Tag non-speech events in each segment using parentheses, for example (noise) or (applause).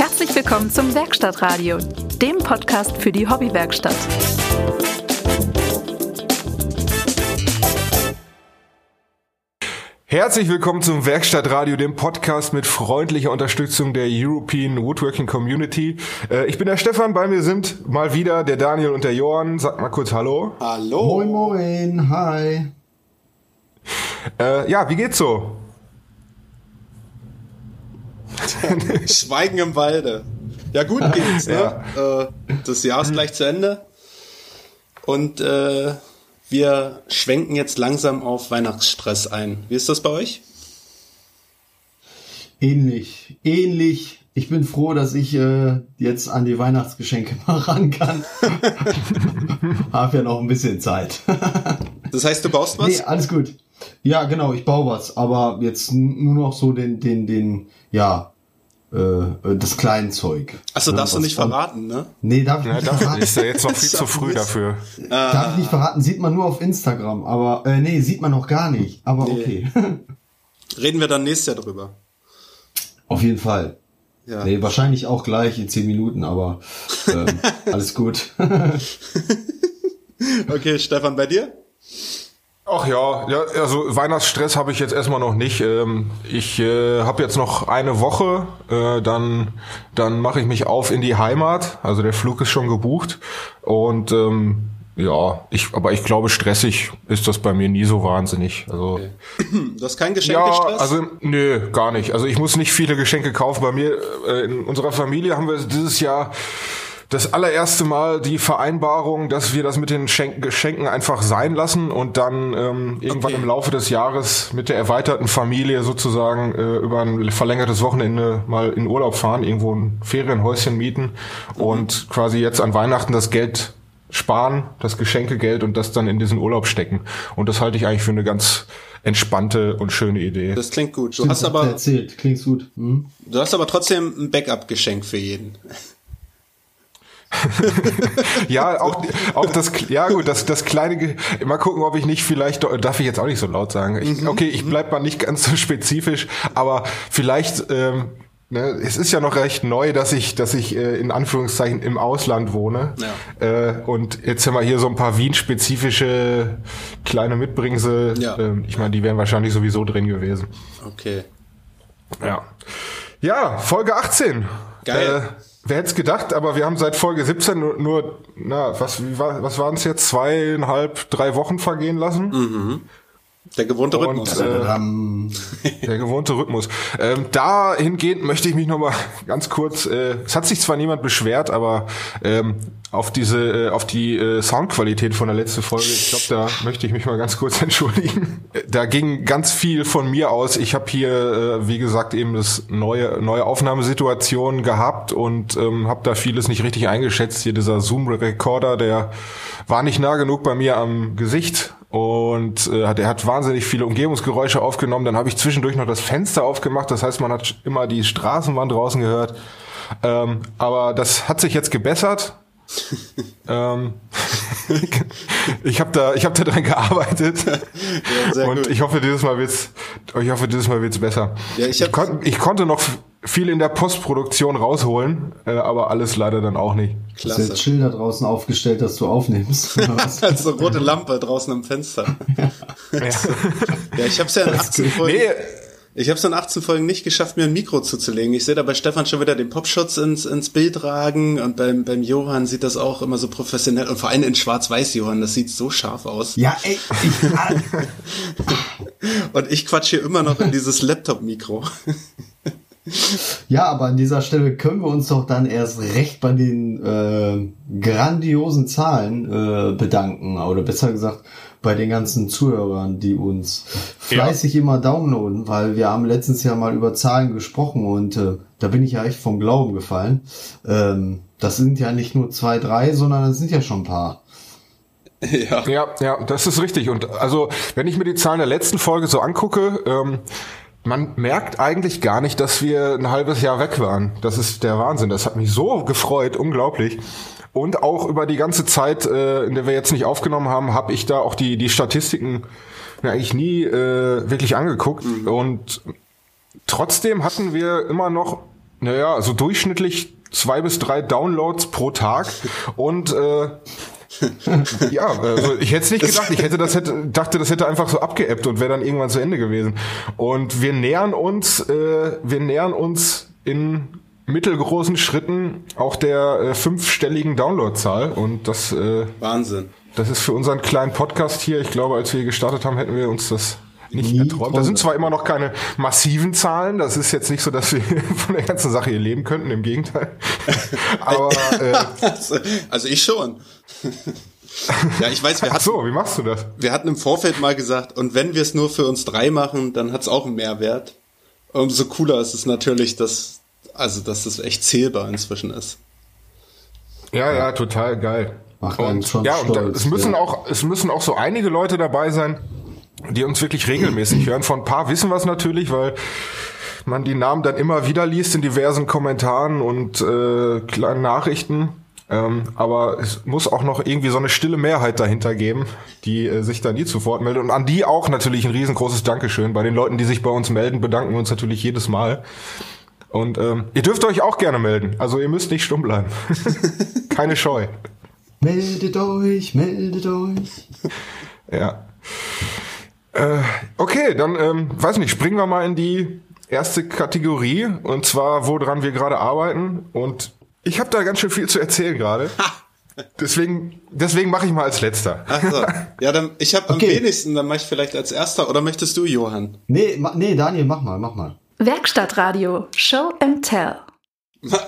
Herzlich willkommen zum Werkstattradio, dem Podcast für die Hobbywerkstatt. Herzlich willkommen zum Werkstattradio, dem Podcast mit freundlicher Unterstützung der European Woodworking Community. Äh, ich bin der Stefan, bei mir sind mal wieder der Daniel und der Johann. Sag mal kurz Hallo. Hallo. Moin, moin, hi. Äh, ja, wie geht's so? (laughs) Schweigen im Walde. Ja, gut geht's, ne? Ja. Äh, das Jahr ist gleich zu Ende. Und äh, wir schwenken jetzt langsam auf Weihnachtsstress ein. Wie ist das bei euch? Ähnlich, ähnlich. Ich bin froh, dass ich äh, jetzt an die Weihnachtsgeschenke (laughs) mal ran kann. (laughs) Hab ja noch ein bisschen Zeit. das heißt, du baust was? Nee, alles gut. Ja, genau, ich baue was, aber jetzt nur noch so den, den, den, ja, äh, das Kleinzeug. Achso, darfst du nicht verraten, ne? Nee, darf ich ja, nicht darf, verraten. Ist ja jetzt noch viel zu früh dafür. Darf ich nicht verraten, sieht man nur auf Instagram, aber äh, nee, sieht man noch gar nicht, aber Nee. okay. (laughs) Reden wir dann nächstes Jahr drüber. auf jeden Fall. Ja. Nee, wahrscheinlich auch gleich in zehn Minuten, aber ähm, (laughs) alles gut. (laughs) Okay, Stefan, bei dir? Ach ja, ja, also Weihnachtsstress habe ich jetzt erstmal noch nicht. Ähm, Ich äh, habe jetzt noch eine Woche, äh, dann dann mache ich mich auf in die Heimat. Also der Flug ist schon gebucht und ähm, ja, ich aber ich glaube stressig ist das bei mir nie so wahnsinnig. Also (clears throat) Du hast keinen ja, Geschenkestress? also nö, gar nicht. Also ich muss nicht viele Geschenke kaufen. Bei mir äh, in unserer Familie haben wir dieses Jahr das allererste Mal die Vereinbarung, dass wir das mit den Schenken, Geschenken einfach sein lassen und dann ähm, irgendwann Okay. im Laufe des Jahres mit der erweiterten Familie sozusagen äh, über ein verlängertes Wochenende mal in Urlaub fahren, irgendwo ein Ferienhäuschen mieten und quasi jetzt an Weihnachten das Geld sparen, das Geschenkegeld und das dann in diesen Urlaub stecken. Und das halte ich eigentlich für eine ganz entspannte und schöne Idee. das klingt gut. Du hast aber, erzählt, klingt gut. Hm? du hast aber trotzdem ein Backup-Geschenk für jeden. (laughs) Ja, auch, auch das, ja gut, das, das kleine, mal gucken, ob ich nicht vielleicht, darf ich jetzt auch nicht so laut sagen. Ich, okay, ich bleib mal nicht ganz so spezifisch, aber vielleicht, ähm, ne, es ist ja noch recht neu, dass ich, dass ich äh, in Anführungszeichen im Ausland wohne. Äh, und jetzt haben wir hier so ein paar Wien-spezifische kleine Mitbringsel. Ja. Ähm, ich meine, die wären wahrscheinlich sowieso drin gewesen. Okay. Ja. Ja, Folge 18. Geil. Äh, wer hätte es gedacht, aber wir haben seit Folge 17 nur, nur na, was, wie was waren es jetzt? Zweieinhalb, drei Wochen vergehen lassen? Der gewohnte Und, Rhythmus. äh, Ähm, (laughs) Der gewohnte Rhythmus. Ähm, dahingehend möchte ich mich nochmal (laughs) ganz kurz, äh, es hat sich zwar niemand beschwert, aber ähm, auf diese, äh, auf die äh, Soundqualität von der letzten Folge, ich glaube, da möchte ich mich mal ganz kurz (laughs) entschuldigen. Da ging ganz viel von mir aus. Ich habe hier, äh, wie gesagt, eben das neue, neue Aufnahmesituation gehabt und ähm, habe da vieles nicht richtig eingeschätzt. Hier dieser Zoom-Recorder, der war nicht nah genug bei mir am Gesicht und äh, der hat wahnsinnig viele Umgebungsgeräusche aufgenommen. Dann habe ich zwischendurch noch das Fenster aufgemacht. Das heißt, man hat immer die Straßenbahn draußen gehört. Ähm, aber das hat sich jetzt gebessert. (laughs) ähm, (laughs) ich habe da, ich habe da dran gearbeitet sehr und gut. ich hoffe dieses Mal wird's, ich hoffe dieses Mal wird's besser. Ja, ich ich, kon, ich konnte noch viel in der Postproduktion rausholen, äh, aber alles leider dann auch nicht. hast du jetzt Klasse. Schilder draußen aufgestellt, dass du aufnimmst. (laughs) Also rote Lampe draußen am Fenster. Ja, (laughs) ich habe es ja in 18 Folgen. Nee, Ich habe es in 18 Folgen nicht geschafft, mir ein Mikro zuzulegen. Ich sehe da bei Stefan schon wieder den Popschutz ins, ins Bild ragen und beim, beim Johann sieht das auch immer so professionell und vor allem in Schwarz-Weiß, Johann, das sieht so scharf aus. ja, ey, ich, (laughs) Und ich quatsch hier immer noch in dieses Laptop-Mikro. (laughs) ja, aber an dieser Stelle können wir uns doch dann erst recht bei den äh, grandiosen Zahlen äh, bedanken. Oder besser gesagt, bei den ganzen Zuhörern, die uns fleißig immer downloaden, weil wir haben letztens ja mal über Zahlen gesprochen und äh, da bin ich ja echt vom Glauben gefallen. Ähm, das sind ja nicht nur zwei, drei, sondern das sind ja schon ein paar. ja. Ja, ja, das ist richtig. Und also, wenn ich mir die Zahlen der letzten Folge so angucke, ähm, man merkt eigentlich gar nicht, dass wir ein halbes Jahr weg waren. Das ist der Wahnsinn. Das hat mich so gefreut, unglaublich. Und auch über die ganze Zeit, äh, in der wir jetzt nicht aufgenommen haben, habe ich da auch die, die Statistiken mir eigentlich nie äh, wirklich angeguckt. Und trotzdem hatten wir immer noch naja, so durchschnittlich zwei bis drei Downloads pro Tag und äh, (laughs) ja, also ich hätte es nicht gedacht. Ich hätte das hätte, dachte, das hätte einfach so abgeebbt und wäre dann irgendwann zu Ende gewesen. Und wir nähern uns, äh, wir nähern uns in mittelgroßen Schritten auch der äh, fünfstelligen Downloadzahl und das äh, Wahnsinn. Das ist für unseren kleinen Podcast hier. Ich glaube, als wir gestartet haben, hätten wir uns das nicht Nie erträumt. Da sind zwar immer noch keine massiven Zahlen. Das ist jetzt nicht so, dass wir (laughs) von der ganzen Sache hier leben könnten. Im Gegenteil. (laughs) Aber äh, (laughs) also ich schon. ja, ich weiß, wir hatten, Ach so, wie machst du das? Wir hatten im Vorfeld mal gesagt, und wenn wir es nur für uns drei machen, dann hat es auch einen Mehrwert. Umso cooler ist es natürlich, dass, also, dass das echt zählbar inzwischen ist. Ja, ja, total geil. Macht und, schon ja, stolz, und es müssen ja. auch, es müssen auch so einige Leute dabei sein, die uns wirklich regelmäßig hören. Von ein paar wissen wir es natürlich, weil man die Namen dann immer wieder liest in diversen Kommentaren und äh, kleinen Nachrichten. Ähm, aber es muss auch noch irgendwie so eine stille Mehrheit dahinter geben, die äh, sich da nie zu Wort meldet. Und an die auch natürlich ein riesengroßes Dankeschön. Bei den Leuten, die sich bei uns melden, bedanken wir uns natürlich jedes Mal. Und ähm, ihr dürft euch auch gerne melden. Also ihr müsst nicht stumm bleiben. (laughs) Keine Scheu. Meldet euch, meldet euch. Ja. Äh, okay, dann ähm, weiß nicht, springen wir mal in die erste Kategorie und zwar woran wir gerade arbeiten und ich habe da ganz schön viel zu erzählen gerade. Deswegen, deswegen mache ich mal als letzter. Ach so. Ja, dann ich habe Okay. am wenigsten, dann mache ich vielleicht als erster. Oder möchtest du, Johann? Nee, ma, nee, Daniel, mach mal, mach mal. Werkstattradio Show and Tell.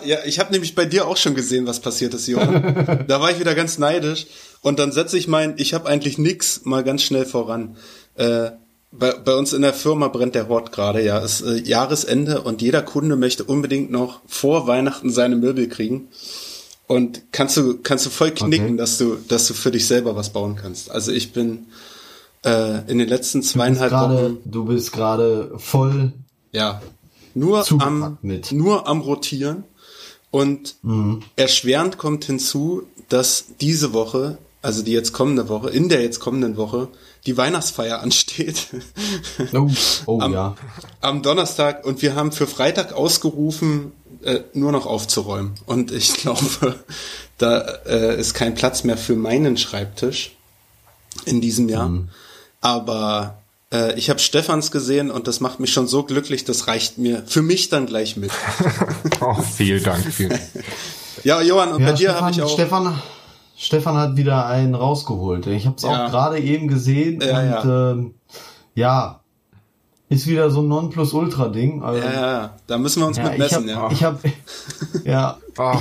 Ja, ich habe nämlich bei dir auch schon gesehen, was passiert ist, Johann. (laughs) da war ich wieder ganz neidisch. Und dann setze ich mein, ich habe eigentlich nix, mal ganz schnell voran. Äh, bei, bei uns in der Firma brennt der Hort gerade, ja. Es ist äh, Jahresende und jeder Kunde möchte unbedingt noch vor Weihnachten seine Möbel kriegen. Und kannst du, kannst du voll knicken, Okay. dass du, dass du für dich selber was bauen kannst. Also ich bin äh, in den letzten Du zweieinhalb gerade, Wochen du bist gerade voll. ja, nur am, mit. nur am Rotieren. Und erschwerend kommt hinzu, dass diese Woche, also die jetzt kommende Woche, in der jetzt kommenden Woche, die Weihnachtsfeier ansteht. Oh, oh (laughs) am, ja. am Donnerstag und wir haben für Freitag ausgerufen, äh, nur noch aufzuräumen. Und ich (laughs) glaube, da äh, ist kein Platz mehr für meinen Schreibtisch in diesem Jahr. Aber äh, ich habe Stefans gesehen und das macht mich schon so glücklich, das reicht mir für mich dann gleich mit. (laughs) Oh, vielen Dank. Vielen. Ja, Johann, und ja bei dir habe ich auch. Stefan, Stefan hat wieder einen rausgeholt. Ich habe es Ja. auch gerade eben gesehen Ja, und ja. Ähm, ja, ist wieder so ein Nonplusultra-Ding. Also, ja, ja, da müssen wir uns ja, mit ich messen, habe, ja. ich habe, (laughs) ja, Ah,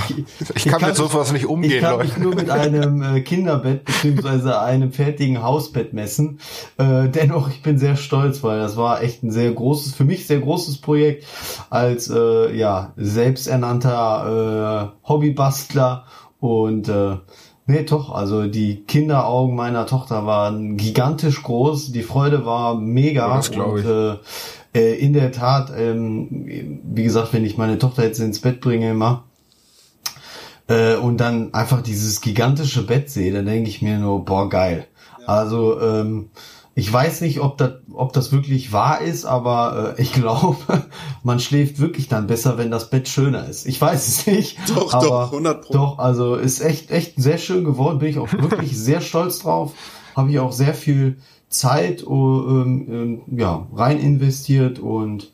ich kann mit sowas nicht umgehen, ich kann Leute. mich nur mit einem äh, Kinderbett beziehungsweise einem fertigen Hausbett messen. Äh, dennoch, ich bin sehr stolz, weil das war echt ein sehr großes, für mich sehr großes Projekt als äh, ja selbsternannter äh, Hobbybastler und äh, nee, doch, also die Kinderaugen meiner Tochter waren gigantisch groß, die Freude war mega Ja, das glaub ich. und äh, äh, in der Tat, ähm, wie gesagt, wenn ich meine Tochter jetzt ins Bett bringe immer, äh, und dann einfach dieses gigantische Bett sehe, dann denke ich mir nur, boah, geil. Also, ähm, ich weiß nicht, ob das, ob das wirklich wahr ist, aber äh, ich (laughs) glaube, man schläft wirklich dann besser, wenn das Bett schöner ist. Ich weiß es nicht. (laughs) Doch, doch, 100 Pro. Doch, also ist echt, echt sehr schön geworden. Bin ich auch (laughs) wirklich sehr stolz drauf. Habe ich auch sehr viel Zeit oh, ähm, ähm, ja, rein investiert und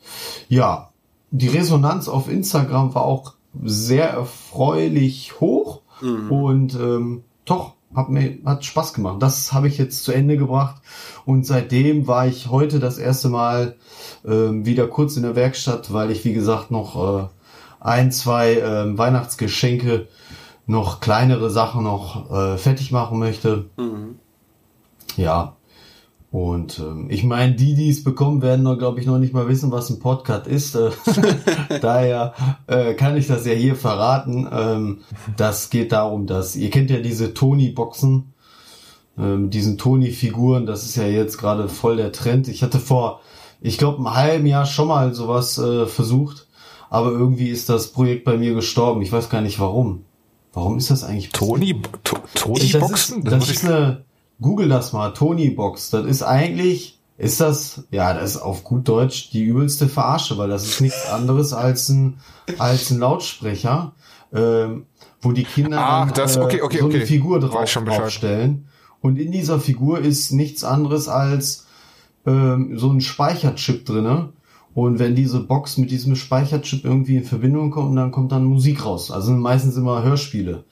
ja, die Resonanz auf Instagram war auch sehr erfreulich hoch und ähm, doch hat mir hat Spaß gemacht. Das habe ich jetzt zu Ende gebracht und seitdem war ich heute das erste Mal ähm, wieder kurz in der Werkstatt, weil ich wie gesagt noch äh, ein zwei ähm, Weihnachtsgeschenke noch kleinere Sachen noch äh, fertig machen möchte. Ja. Und ähm, ich meine, die, die es bekommen, werden noch, glaube ich, noch nicht mal wissen, was ein Podcast ist. Äh, (laughs) daher äh, kann ich das ja hier verraten. Ähm, das geht darum, dass ihr kennt ja diese Tony-Boxen, ähm, diesen Tony-Figuren. Das ist ja jetzt gerade voll der Trend. Ich hatte vor, ich glaube, einem halben Jahr schon mal sowas äh, versucht, aber irgendwie ist das Projekt bei mir gestorben. Ich weiß gar nicht warum. Warum ist das eigentlich? Tony, To- Tony Ich, das Boxen? ist, das ist eine, Google das mal, Tony Box. Das ist eigentlich ist das, ja, das ist auf gut Deutsch die übelste Verarsche, weil das ist nichts anderes als ein, als ein Lautsprecher, ähm, wo die Kinder Ah, dann, das- okay, okay, so eine okay. Figur drauf, draufstellen. Und in dieser Figur ist nichts anderes als ähm, so ein Speicherchip drinne. Und wenn diese Box mit diesem Speicherchip irgendwie in Verbindung kommt, dann kommt dann Musik raus. Also sind meistens immer Hörspiele.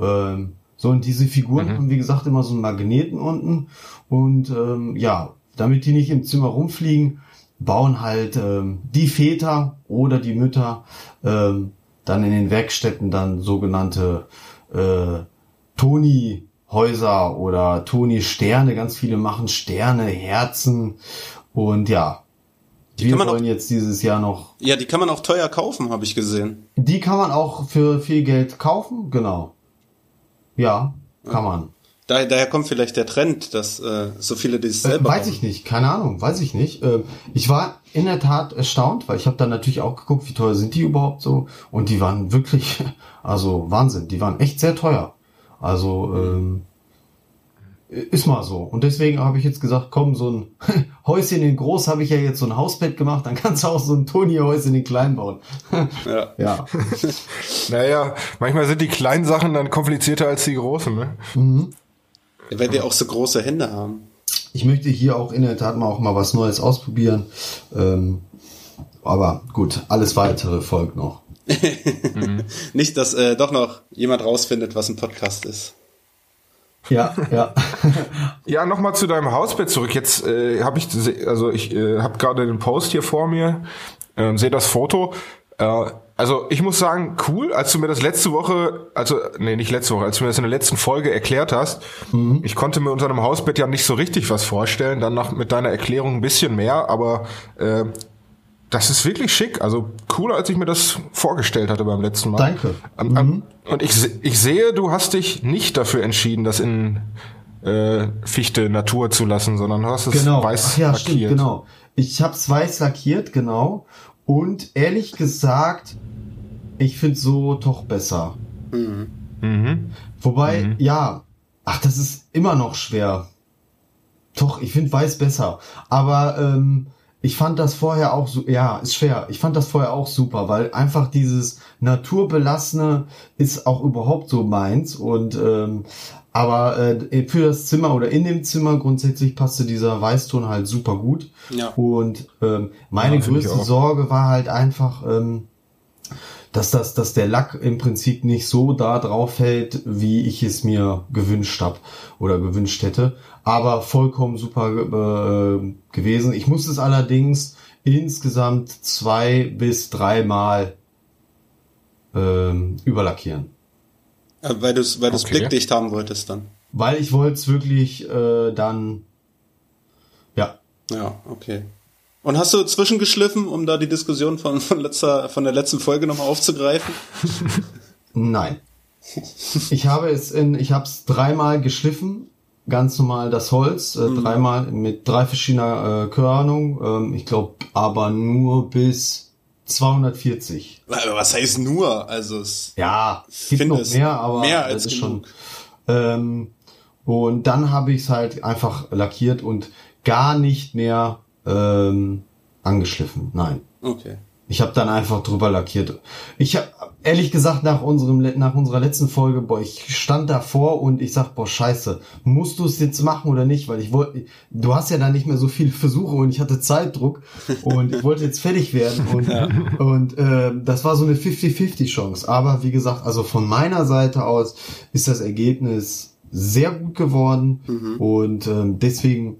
Ähm, so, und diese Figuren Mhm. haben, wie gesagt, immer so einen Magneten unten. Und ähm, ja, damit die nicht im Zimmer rumfliegen, bauen halt ähm, die Väter oder die Mütter ähm, dann in den Werkstätten dann sogenannte äh, Toni-Häuser oder Toni-Sterne. Ganz viele machen Sterne, Herzen und ja. Wir kann man auch- wollen jetzt dieses Jahr noch. Ja, die kann man auch teuer kaufen, habe ich gesehen. Die kann man auch für viel Geld kaufen, genau. Ja, kann man. Daher, daher kommt vielleicht der Trend, dass äh, so viele das Äh, selber weiß bauen. ich nicht, keine Ahnung, weiß ich nicht. Ähm, ich war in der Tat erstaunt, weil ich habe dann natürlich auch geguckt, wie teuer sind die überhaupt so. Und die waren wirklich, (laughs) also Wahnsinn, die waren echt sehr teuer. Also ähm, ist mal so. Und deswegen habe ich jetzt gesagt, komm, so ein (laughs) Häuschen in groß habe ich ja jetzt so ein Hausbett gemacht, dann kannst du auch so ein Toni-Häuschen in klein bauen. Ja. (laughs) ja. (laughs) Naja, manchmal sind die kleinen Sachen dann komplizierter als die großen, ne? Weil wir auch so große Hände haben. Ich möchte hier auch in der Tat mal auch mal was Neues ausprobieren. Ähm, aber gut, alles weitere folgt noch. Nicht, dass äh, doch noch jemand rausfindet, was ein Podcast ist. Ja, ja. (laughs) Ja, nochmal zu deinem Hausbett zurück. Jetzt äh, habe ich, also ich äh, habe gerade den Post hier vor mir, ähm, sehe das Foto. Äh, also ich muss sagen, cool, als du mir das letzte Woche, also nee, nicht letzte Woche, als du mir das in der letzten Folge erklärt hast, ich konnte mir unter einem Hausbett ja nicht so richtig was vorstellen, dann nach, mit deiner Erklärung ein bisschen mehr, aber äh, das ist wirklich schick, also cooler, als ich mir das vorgestellt hatte beim letzten Mal. Danke. Am- am- Und ich, ich sehe, du hast dich nicht dafür entschieden, das in äh, Fichte Natur zu lassen, sondern du hast es Genau. weiß Ach ja, lackiert. stimmt, genau. Ich hab's weiß lackiert, genau. Und ehrlich gesagt, ich find's so doch besser. Mhm. Wobei, ja, ach, das ist immer noch schwer. Doch, ich find weiß besser. Aber ähm, ich fand das vorher auch so, ja, ist schwer. Ich fand das vorher auch super, weil einfach dieses naturbelassene ist auch überhaupt so meins. Und ähm, aber äh, für das Zimmer oder in dem Zimmer grundsätzlich passte dieser Weißton halt super gut. Ja. Und ähm, meine Ja, größte. Sorge war halt einfach, ähm, dass das, dass der Lack im Prinzip nicht so da drauf hält, wie ich es mir gewünscht habe oder gewünscht hätte. Aber vollkommen super äh, gewesen. Ich musste es allerdings insgesamt zwei bis dreimal ähm, überlackieren. Äh, weil du es weil Okay. blickdicht haben wolltest dann. Weil ich wollte es wirklich äh, dann, ja, Ja, okay. Und hast du zwischengeschliffen, um da die Diskussion von, von, letzter, von der letzten Folge nochmal aufzugreifen? (laughs) Nein. Ich habe es in, ich habe es dreimal geschliffen, ganz normal das Holz, äh, dreimal mit drei verschiedener äh, Körnung. Ähm, ich glaube, aber nur bis 240. Aber Was heißt nur? Also es Ja, gibt finde noch es mehr, aber mehr das als ist genug. schon. Ähm, und dann habe ich es halt einfach lackiert und gar nicht mehr ähm, angeschliffen. Nein. Okay. Ich habe dann einfach drüber lackiert. Ich habe ehrlich gesagt nach unserem nach unserer letzten Folge, boah, ich stand davor und ich sag, boah, scheiße, musst du es jetzt machen oder nicht, weil ich wollte du hast ja dann nicht mehr so viele Versuche und ich hatte Zeitdruck (laughs) und ich wollte jetzt fertig werden und und äh, das war so eine 50-50 Chance, aber wie gesagt, also von meiner Seite aus ist das Ergebnis sehr gut geworden und ähm, deswegen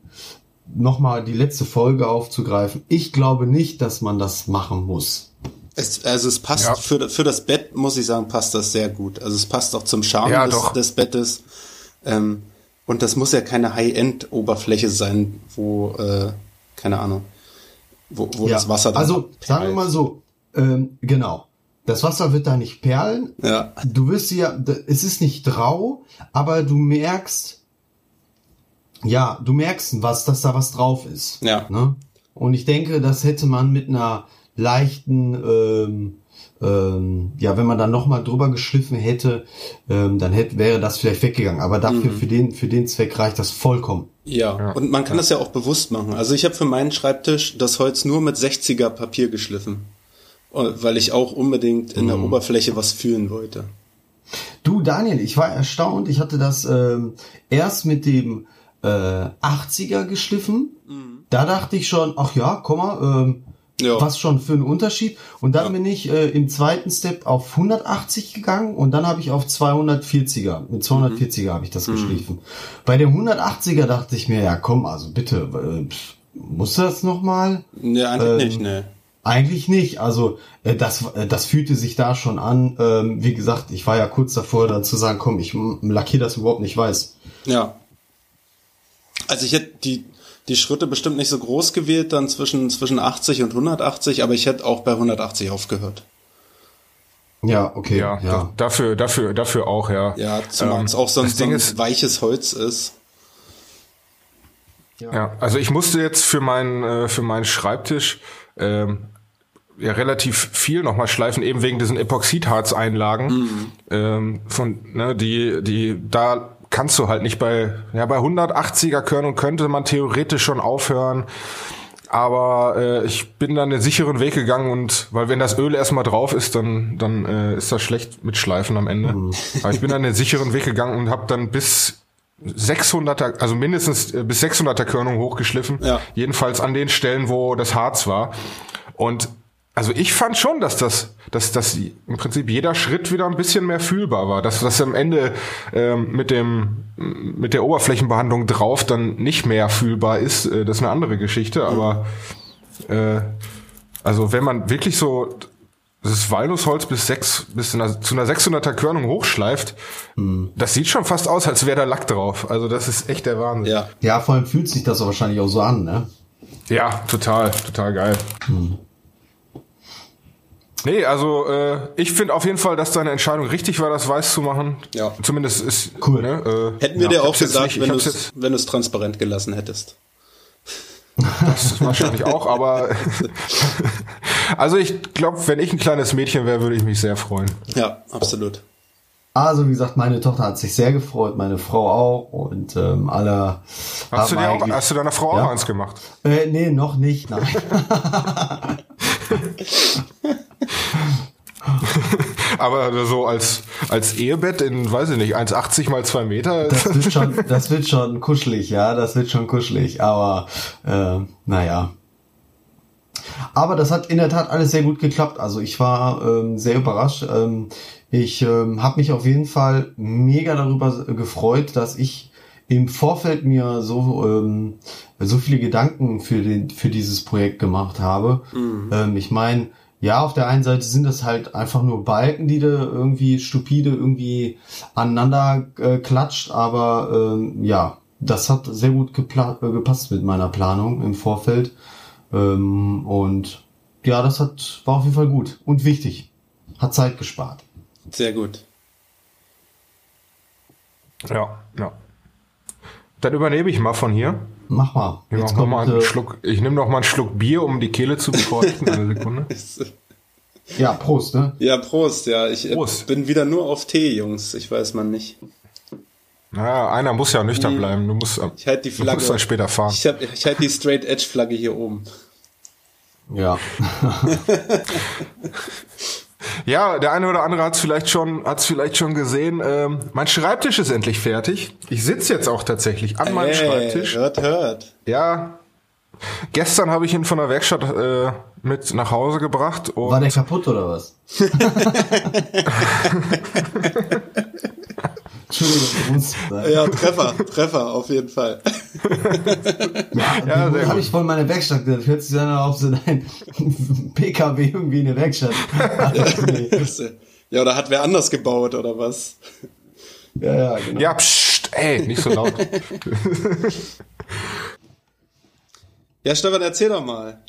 nochmal die letzte Folge aufzugreifen. Ich glaube nicht, dass man das machen muss. Es, also es passt Ja. für, für das Bett, muss ich sagen, passt das sehr gut. Also es passt auch zum Charme Ja, des, des Bettes. Ähm, und das muss ja keine High-End-Oberfläche sein, wo, äh, keine Ahnung, wo, wo das Wasser dann Also abperlt. sagen wir mal so, ähm, genau. Das Wasser wird da nicht perlen. Ja. Du wirst ja, es ist nicht rau, aber du merkst, ja, du merkst was, dass da was drauf ist. Ja. Ne? Und ich denke, das hätte man mit einer leichten, ähm, ähm, ja, wenn man dann nochmal drüber geschliffen hätte, ähm, dann hätte, wäre das vielleicht weggegangen. Aber dafür, für den, für den Zweck reicht das vollkommen. Ja, und man kann das ja auch bewusst machen. Also ich habe für meinen Schreibtisch das Holz nur mit 60er Papier geschliffen, äh, weil ich auch unbedingt in der Oberfläche was fühlen wollte. Du, Daniel, ich war erstaunt. Ich hatte das ähm, erst mit dem äh, 80er geschliffen. Da dachte ich schon, ach ja, komm mal, ähm, Ja. was schon für ein Unterschied. Und dann bin ich äh, im zweiten Step auf 180 gegangen und dann habe ich auf 240er. Mit 240er habe ich das geschliffen. Bei dem 180er dachte ich mir, ja komm, also bitte, äh, muss das nochmal? Nee, eigentlich Ähm, nicht, ne. Eigentlich nicht. Also äh, das, äh, das fühlte sich da schon an. Ähm, wie gesagt, ich war ja kurz davor, dann zu sagen, komm, ich lackiere das überhaupt nicht weiß. Ja. Also ich hätte die, die Schritte bestimmt nicht so groß gewählt, dann zwischen, zwischen 80 und 180, aber ich hätte auch bei 180 aufgehört. Ja, okay. Ja, Ja, da- dafür, dafür, dafür auch, ja. Ja, zumal Ähm, es auch so ein, das so Ding ein ist, weiches Holz ist. Ja, also ich musste jetzt für meinen äh, für meinen Schreibtisch ähm, ja relativ viel nochmal schleifen, eben wegen diesen Epoxidharzeinlagen. Ähm, von ne, die die da kannst du halt nicht bei ja bei 180er Körnung könnte man theoretisch schon aufhören. Aber äh, ich bin dann den sicheren Weg gegangen und weil wenn das Öl erstmal drauf ist, dann dann äh, ist das schlecht mit Schleifen am Ende. Aber ich bin dann den sicheren Weg gegangen und habe dann bis 600er, also mindestens äh, bis 600er Körnung hochgeschliffen. Ja. Jedenfalls an den Stellen, wo das Harz war. Und also ich fand schon, dass das, dass, dass im Prinzip jeder Schritt wieder ein bisschen mehr fühlbar war. Dass das am Ende ähm, mit dem mit der Oberflächenbehandlung drauf dann nicht mehr fühlbar ist, äh, das ist eine andere Geschichte. Aber äh, also wenn man wirklich so das Walnussholz bis sechs bis einer, zu einer 600er Körnung hochschleift, das sieht schon fast aus, als wäre da Lack drauf. Also das ist echt der Wahnsinn. Ja. ja, vor allem fühlt sich das auch wahrscheinlich auch so an, ne? Ja, total, total geil. Nee, also äh, ich finde auf jeden Fall, dass deine Entscheidung richtig war, das weiß zu machen. Ja. Zumindest ist Cool. Ne, äh, Hätten wir ja, dir auch gesagt, nicht- ich wenn du es transparent gelassen hättest. das wahrscheinlich auch, aber (laughs) also ich glaube, wenn ich ein kleines Mädchen wäre, würde ich mich sehr freuen. Ja, absolut. Also wie gesagt, meine Tochter hat sich sehr gefreut, meine Frau auch und ähm, alle Hast du, dir auch, eigentlich- hast du deiner Frau Ja. auch eins gemacht? Äh, nee, noch nicht, nein. (laughs) (laughs) Aber so als als Ehebett in, weiß ich nicht, 1,80 mal 2 Meter. Das wird (laughs) schon, das wird schon kuschelig, ja, das wird schon kuschelig, aber äh, naja. Aber das hat in der Tat alles sehr gut geklappt. Also ich war ähm, sehr überrascht. Ähm, ich ähm, habe mich auf jeden Fall mega darüber gefreut, dass ich im Vorfeld mir so ähm, so viele Gedanken für den für dieses Projekt gemacht habe. Ähm, ich meine, ja, auf der einen Seite sind das halt einfach nur Balken, die du irgendwie stupide irgendwie aneinander äh, klatscht, aber ähm, ja, das hat sehr gut gepla- äh, gepasst mit meiner Planung im Vorfeld. Ähm, und ja, das hat war auf jeden Fall gut und wichtig. Hat Zeit gespart. Sehr gut. Ja, ja. Dann übernehme ich mal von hier. Mach mal. Ich, Jetzt mal kommt, einen äh, Schluck, ich nehme noch mal einen Schluck Bier, um die Kehle zu befeuchten. Eine Sekunde. (laughs) ja, Prost, ne? Ja, Prost, ja. Ich äh, Prost. bin wieder nur auf Tee, Jungs. Ich weiß man nicht. Naja, einer muss ja nüchtern bleiben. Du musst, Ich halte die du Flagge. musst dann später fahren. Ich, hab, ich halte die Straight Edge Flagge hier oben. Ja. (laughs) (laughs) Ja, der eine oder andere hat es vielleicht schon, hat's vielleicht schon gesehen. Ähm, mein Schreibtisch ist endlich fertig. Ich sitze jetzt auch tatsächlich an meinem Hey, Schreibtisch. Hört, hört. Ja. Gestern habe ich ihn von der Werkstatt äh, mit nach Hause gebracht und War der kaputt oder was? (laughs) (laughs) (laughs) Entschuldigung, ich muss sagen. Ja, Treffer, Treffer, auf jeden Fall. Ja, Ja, habe ich von meiner Werkstatt gehört. Hört sich dann auf so ein (laughs) PKW irgendwie in der Werkstatt. (laughs) Ja, oder hat wer anders gebaut, oder was? Ja, ja, genau. ja, pst, ey, nicht so laut. Ja, Stefan, erzähl doch mal.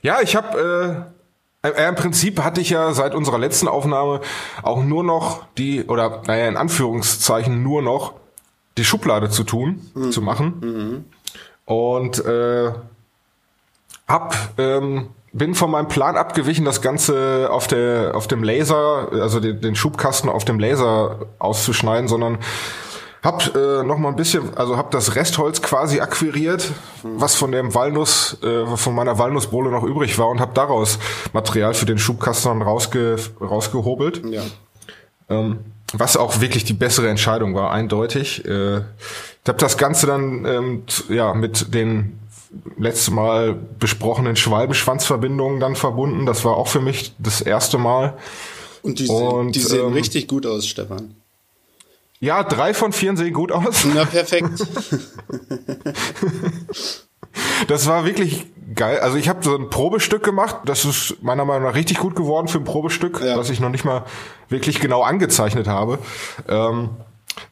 Ja, ich habe äh, im Prinzip hatte ich ja seit unserer letzten Aufnahme auch nur noch die oder naja in Anführungszeichen nur noch die Schublade zu tun, zu machen. Und äh, hab ähm, bin von meinem Plan abgewichen, das Ganze auf der auf dem Laser, also den, den Schubkasten auf dem Laser auszuschneiden, sondern hab äh, noch mal ein bisschen, also hab das Restholz quasi akquiriert, was von dem Walnuss, äh, von meiner Walnussbohle noch übrig war und hab daraus Material für den Schubkasten rausge, rausgehobelt. Ja. Ähm, was auch wirklich die bessere Entscheidung war, eindeutig. Äh, ich habe das Ganze dann ähm, ja mit den letztes Mal besprochenen Schwalbenschwanzverbindungen dann verbunden. Das war auch für mich das erste Mal. Und die, und, die sehen ähm, richtig gut aus, Stefan. Ja, drei von vier sehen gut aus. Na, perfekt. (laughs) das war wirklich geil. Also ich habe so ein Probestück gemacht. Das ist meiner Meinung nach richtig gut geworden für ein Probestück, ja. was ich noch nicht mal wirklich genau angezeichnet habe. Ähm,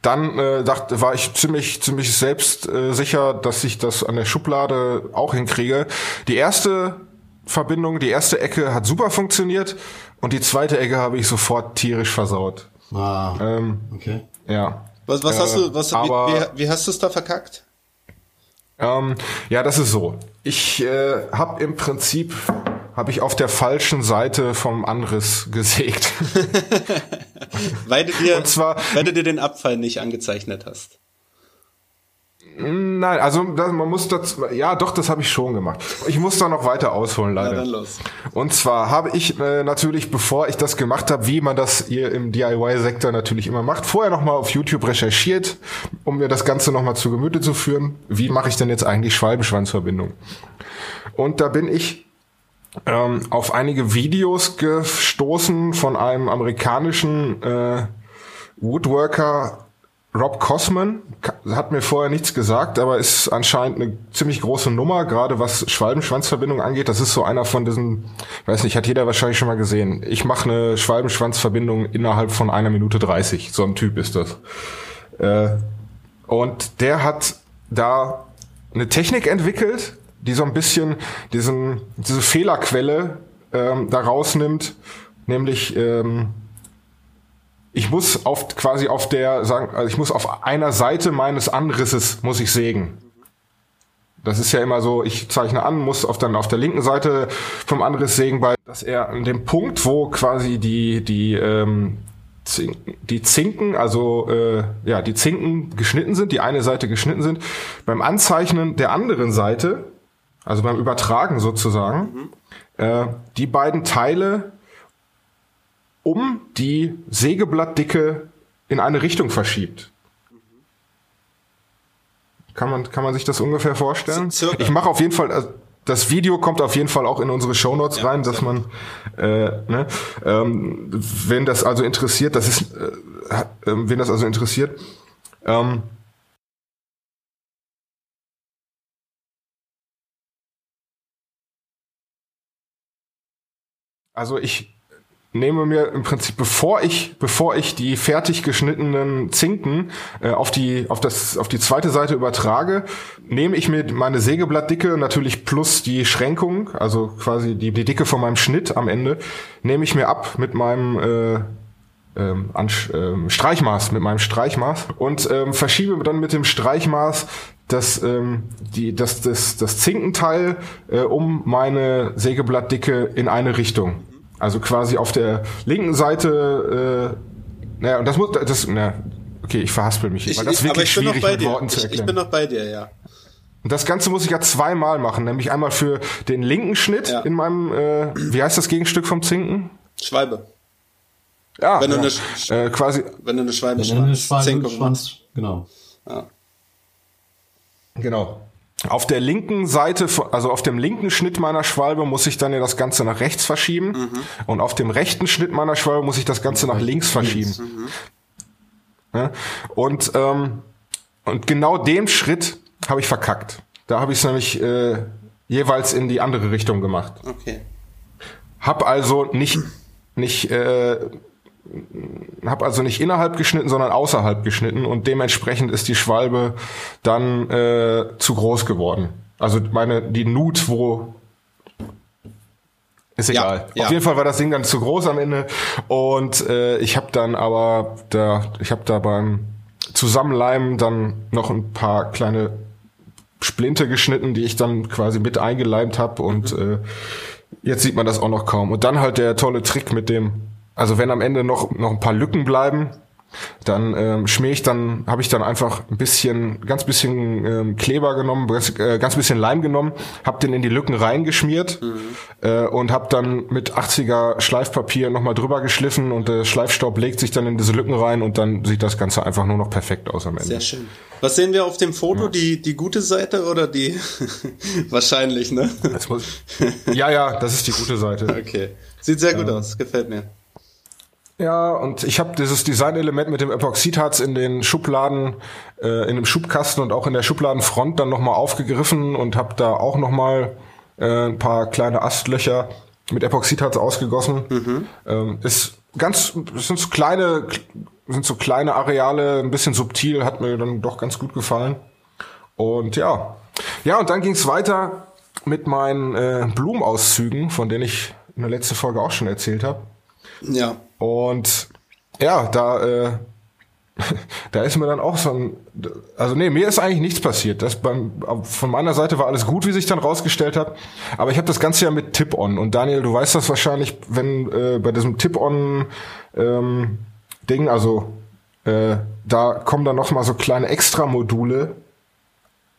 dann äh, dachte, war ich ziemlich, ziemlich selbst äh, sicher, dass ich das an der Schublade auch hinkriege. Die erste Verbindung, die erste Ecke hat super funktioniert und die zweite Ecke habe ich sofort tierisch versaut. Ah, ähm, okay. Ja. Was, was hast du, was, aber, wie, wie, hast du es da verkackt? Ähm, ja, das ist so. Ich äh, habe im Prinzip habe ich auf der falschen Seite vom Anriss (laughs) gesägt. weil du dir, Und zwar, weil du dir den Abfall nicht angezeichnet hast. Nein, also das, man muss das, ja doch, das habe ich schon gemacht. Ich muss da noch weiter ausholen, leider. Ja, dann los. Und zwar habe ich äh, natürlich, bevor ich das gemacht habe, wie man das hier im DIY-Sektor natürlich immer macht, vorher nochmal auf YouTube recherchiert, um mir das Ganze nochmal zu Gemüte zu führen. Wie mache ich denn jetzt eigentlich Schwalbenschwanzverbindung? Und da bin ich ähm, auf einige Videos gestoßen von einem amerikanischen äh, Woodworker Rob Cosman hat mir vorher nichts gesagt, aber ist anscheinend eine ziemlich große Nummer, gerade was Schwalbenschwanzverbindung angeht. Das ist so einer von diesen, weiß nicht, hat jeder wahrscheinlich schon mal gesehen. Ich mache eine Schwalbenschwanzverbindung innerhalb von einer Minute dreißig. So ein Typ ist das. Äh, und der hat da eine Technik entwickelt, die so ein bisschen diesen, diese Fehlerquelle ähm, da rausnimmt, nämlich ähm, ich muss auf quasi auf der sagen, also ich muss auf einer Seite meines Anrisses muss ich sägen. Das ist ja immer so, ich zeichne an, muss auf dann auf der linken Seite vom Anriss sägen, weil dass er an dem Punkt, wo quasi die die ähm, die Zinken, also äh, ja, die Zinken geschnitten sind, die eine Seite geschnitten sind, beim Anzeichnen der anderen Seite, also beim Übertragen sozusagen, mhm. äh, die beiden Teile um die Sägeblattdicke in eine Richtung verschiebt. Kann man, kann man sich das ungefähr vorstellen? Circa. Ich mache auf jeden Fall, also das Video kommt auf jeden Fall auch in unsere Shownotes ja, rein, dass man, äh, ne, ähm, wenn das also interessiert, das ist, äh, äh, wenn das also interessiert, ähm, also ich nehme mir im Prinzip, bevor ich, bevor ich die fertig geschnittenen Zinken äh, auf die, auf das, auf die zweite Seite übertrage, nehme ich mir meine Sägeblattdicke natürlich plus die Schränkung, also quasi die, die Dicke von meinem Schnitt am Ende, nehme ich mir ab mit meinem äh, ähm, an, ähm, Streichmaß, mit meinem Streichmaß und ähm, verschiebe dann mit dem Streichmaß das, ähm, die, das, das, das Zinkenteil äh, um meine Sägeblattdicke in eine Richtung. Also quasi auf der linken Seite, äh, naja, und das muss, das, na, okay, ich verhaspel mich, ich, weil das ich, wirklich schwierig mit Worten zu erklären. Ich, ich bin noch bei dir, ja. Und das Ganze muss ich ja zweimal machen, nämlich einmal für den linken Schnitt ja. in meinem, äh, wie heißt das Gegenstück vom Zinken? Schwalbe. Ja, wenn ja. du eine, äh, quasi, wenn du eine Schwalbe wenn du eine Schwalbe schwanz, genau. Ja. Genau. Auf der linken Seite, also auf dem linken Schnitt meiner Schwalbe muss ich dann ja das Ganze nach rechts verschieben mhm. und auf dem rechten Schnitt meiner Schwalbe muss ich das Ganze nach links verschieben. Mhm. Ja? Und ähm, und genau den Schritt habe ich verkackt. Da habe ich es nämlich äh, jeweils in die andere Richtung gemacht. Okay. Hab also nicht nicht äh, habe also nicht innerhalb geschnitten, sondern außerhalb geschnitten und dementsprechend ist die Schwalbe dann äh, zu groß geworden. Also meine die Nut, wo ist egal. Ja, ja. Auf jeden Fall war das Ding dann zu groß am Ende und äh, ich habe dann aber da ich habe da beim Zusammenleimen dann noch ein paar kleine Splinte geschnitten, die ich dann quasi mit eingeleimt habe und mhm. äh, Jetzt sieht man das auch noch kaum. Und dann halt der tolle Trick mit dem, also wenn am Ende noch, noch ein paar Lücken bleiben, dann ähm, schmier ich dann, habe ich dann einfach ein bisschen, ganz bisschen ähm, Kleber genommen, ganz, äh, ganz bisschen Leim genommen, habe den in die Lücken reingeschmiert mhm. äh, und habe dann mit 80er Schleifpapier nochmal drüber geschliffen und der Schleifstaub legt sich dann in diese Lücken rein und dann sieht das Ganze einfach nur noch perfekt aus am Ende. Sehr schön. Was sehen wir auf dem Foto? Ja. Die, die gute Seite oder die? (laughs) Wahrscheinlich, ne? Muss, ja, ja, das ist die gute Seite. (laughs) Okay. Sieht sehr gut ähm, aus, gefällt mir. Ja, und ich habe dieses Designelement mit dem Epoxidharz in den Schubladen, äh, in dem Schubkasten und auch in der Schubladenfront dann nochmal aufgegriffen und habe da auch nochmal äh, ein paar kleine Astlöcher mit Epoxidharz ausgegossen. Mhm. Ähm, ist ganz, sind so kleine, sind so kleine Areale, ein bisschen subtil, hat mir dann doch ganz gut gefallen. Und ja, ja, und dann ging's weiter mit meinen äh, Blumenauszügen, von denen ich in der letzten Folge auch schon erzählt habe. Ja. Und ja, da, äh, (laughs) da ist mir dann auch so ein, also nee, mir ist eigentlich nichts passiert. Das beim, von meiner Seite war alles gut, wie sich dann rausgestellt hat. Aber ich habe das Ganze ja mit Tip-On. Und Daniel, du weißt das wahrscheinlich, wenn äh, bei diesem Tip-On ähm, Ding, also äh, da kommen dann noch mal so kleine Extra-Module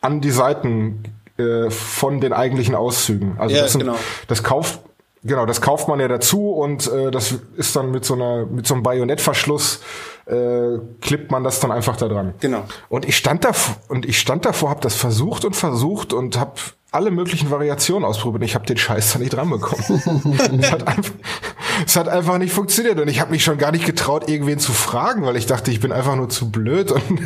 an die Seiten äh, von den eigentlichen Auszügen. Also ja, das, sind, genau. das kauft Genau, das kauft man ja dazu und äh, das ist dann mit so einer mit so einem Bajonettverschluss äh, klippt man das dann einfach da dran. Genau. Und ich stand da und ich stand davor, habe das versucht und versucht und habe alle möglichen Variationen ausprobiert. Ich habe den Scheiß da nicht dran bekommen. (laughs) es, hat einfach, es hat einfach nicht funktioniert und ich habe mich schon gar nicht getraut, irgendwen zu fragen, weil ich dachte, ich bin einfach nur zu blöd und,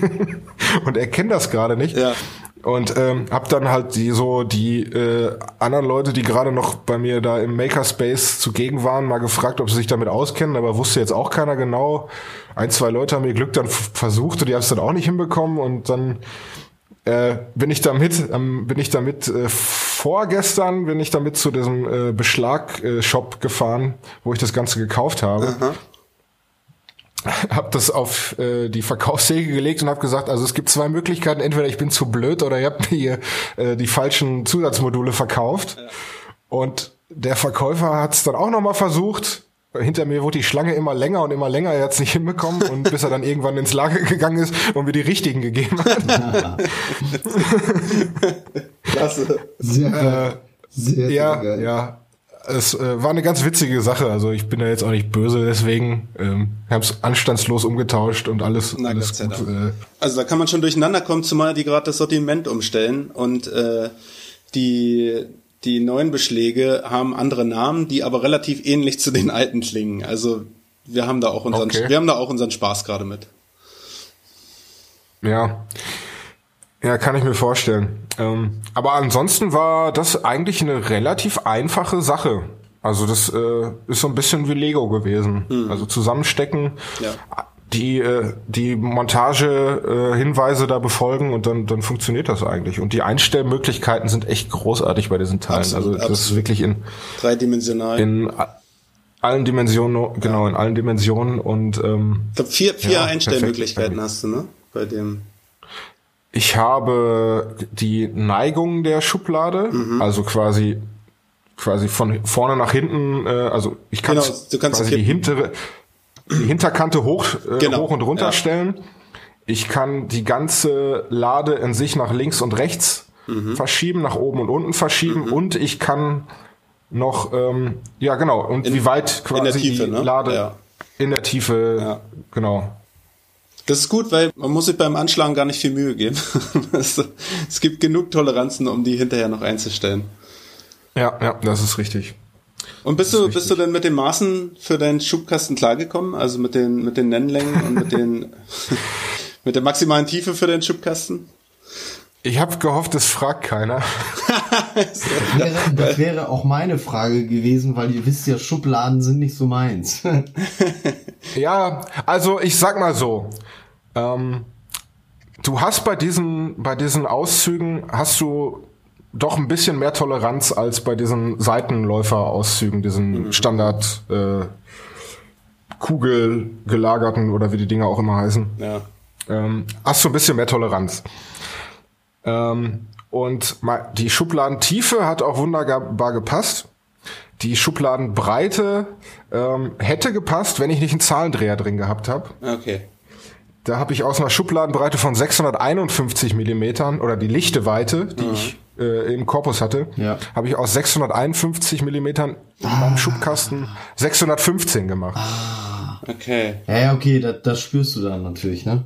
(laughs) und erkenne das gerade nicht. Ja. Und ähm, hab dann halt die so die äh, anderen Leute, die gerade noch bei mir da im Makerspace zugegen waren, mal gefragt, ob sie sich damit auskennen, aber wusste jetzt auch keiner genau. Ein, zwei Leute haben ihr Glück dann versucht und die haben es dann auch nicht hinbekommen und dann äh, bin ich damit, ähm, bin ich damit äh, vorgestern bin ich damit zu diesem äh, Beschlag-Shop äh, gefahren, wo ich das Ganze gekauft habe. Aha (laughs) habe das auf äh, die Verkaufssäge gelegt und habe gesagt, also es gibt zwei Möglichkeiten, entweder ich bin zu blöd oder ihr habt mir äh, die falschen Zusatzmodule verkauft. Ja. Und der Verkäufer hat es dann auch nochmal versucht. Hinter mir wurde die Schlange immer länger und immer länger, er hat es nicht hinbekommen (laughs) und bis er dann irgendwann ins Lager gegangen ist und mir die richtigen gegeben hat. (laughs) Klasse. Sehr, äh, sehr, ja, geil. ja es äh, war eine ganz witzige Sache. Also ich bin da jetzt auch nicht böse, deswegen ähm, haben es anstandslos umgetauscht und alles, Na, alles gut. Äh, also da kann man schon durcheinander kommen, zumal die gerade das Sortiment umstellen und äh, die die neuen Beschläge haben andere Namen, die aber relativ ähnlich zu den alten klingen. Also wir haben da auch unseren okay. wir haben da auch unseren Spaß gerade mit. Ja. Ja, kann ich mir vorstellen. Ähm, aber ansonsten war das eigentlich eine relativ einfache Sache. Also das äh, ist so ein bisschen wie Lego gewesen. Mhm. Also zusammenstecken, ja. die äh, die Montage äh, Hinweise da befolgen und dann dann funktioniert das eigentlich. Und die Einstellmöglichkeiten sind echt großartig bei diesen Teilen. Absolut, also das absolut. ist wirklich in dreidimensional. In allen Dimensionen, genau, in allen Dimensionen und ähm, ich glaube vier, vier ja, Einstellmöglichkeiten hast du, ne? Bei dem ich habe die Neigung der Schublade, mhm. also quasi quasi von vorne nach hinten, äh, also ich kann genau, du kannst quasi die hintere die Hinterkante hoch äh, genau. hoch und runter ja. stellen. Ich kann die ganze Lade in sich nach links und rechts mhm. verschieben, nach oben und unten verschieben mhm. und ich kann noch ähm, ja genau und in, wie weit quasi Tiefe, die ne? Lade ja. in der Tiefe ja. genau das ist gut, weil man muss sich beim Anschlagen gar nicht viel Mühe geben. (laughs) es gibt genug Toleranzen, um die hinterher noch einzustellen. Ja, ja, das ist richtig. Und bist du, bist du denn mit den Maßen für deinen Schubkasten klargekommen? Also mit den, mit den Nennlängen und mit den, (laughs) mit der maximalen Tiefe für deinen Schubkasten? Ich habe gehofft, es fragt keiner. das, wäre, das wäre auch meine Frage gewesen, weil ihr wisst ja, Schubladen sind nicht so meins. (laughs) ja, also ich sag mal so. Ähm, du hast bei diesen, bei diesen Auszügen hast du doch ein bisschen mehr Toleranz als bei diesen Seitenläufer-Auszügen, diesen mhm. Standard äh, Kugelgelagerten oder wie die Dinger auch immer heißen. Ja. Ähm, hast du ein bisschen mehr Toleranz. Ähm, und die Schubladentiefe hat auch wunderbar gepasst. die Schubladenbreite ähm, hätte gepasst, wenn ich nicht einen Zahlendreher drin gehabt habe. Okay. Da habe ich aus einer Schubladenbreite von 651 Millimetern oder die lichte Weite, die ich äh, im Korpus hatte, Ja. habe ich aus 651 Millimetern in meinem Schubkasten 615 gemacht. Okay. Ja, ja, okay, das, das spürst du dann natürlich, ne?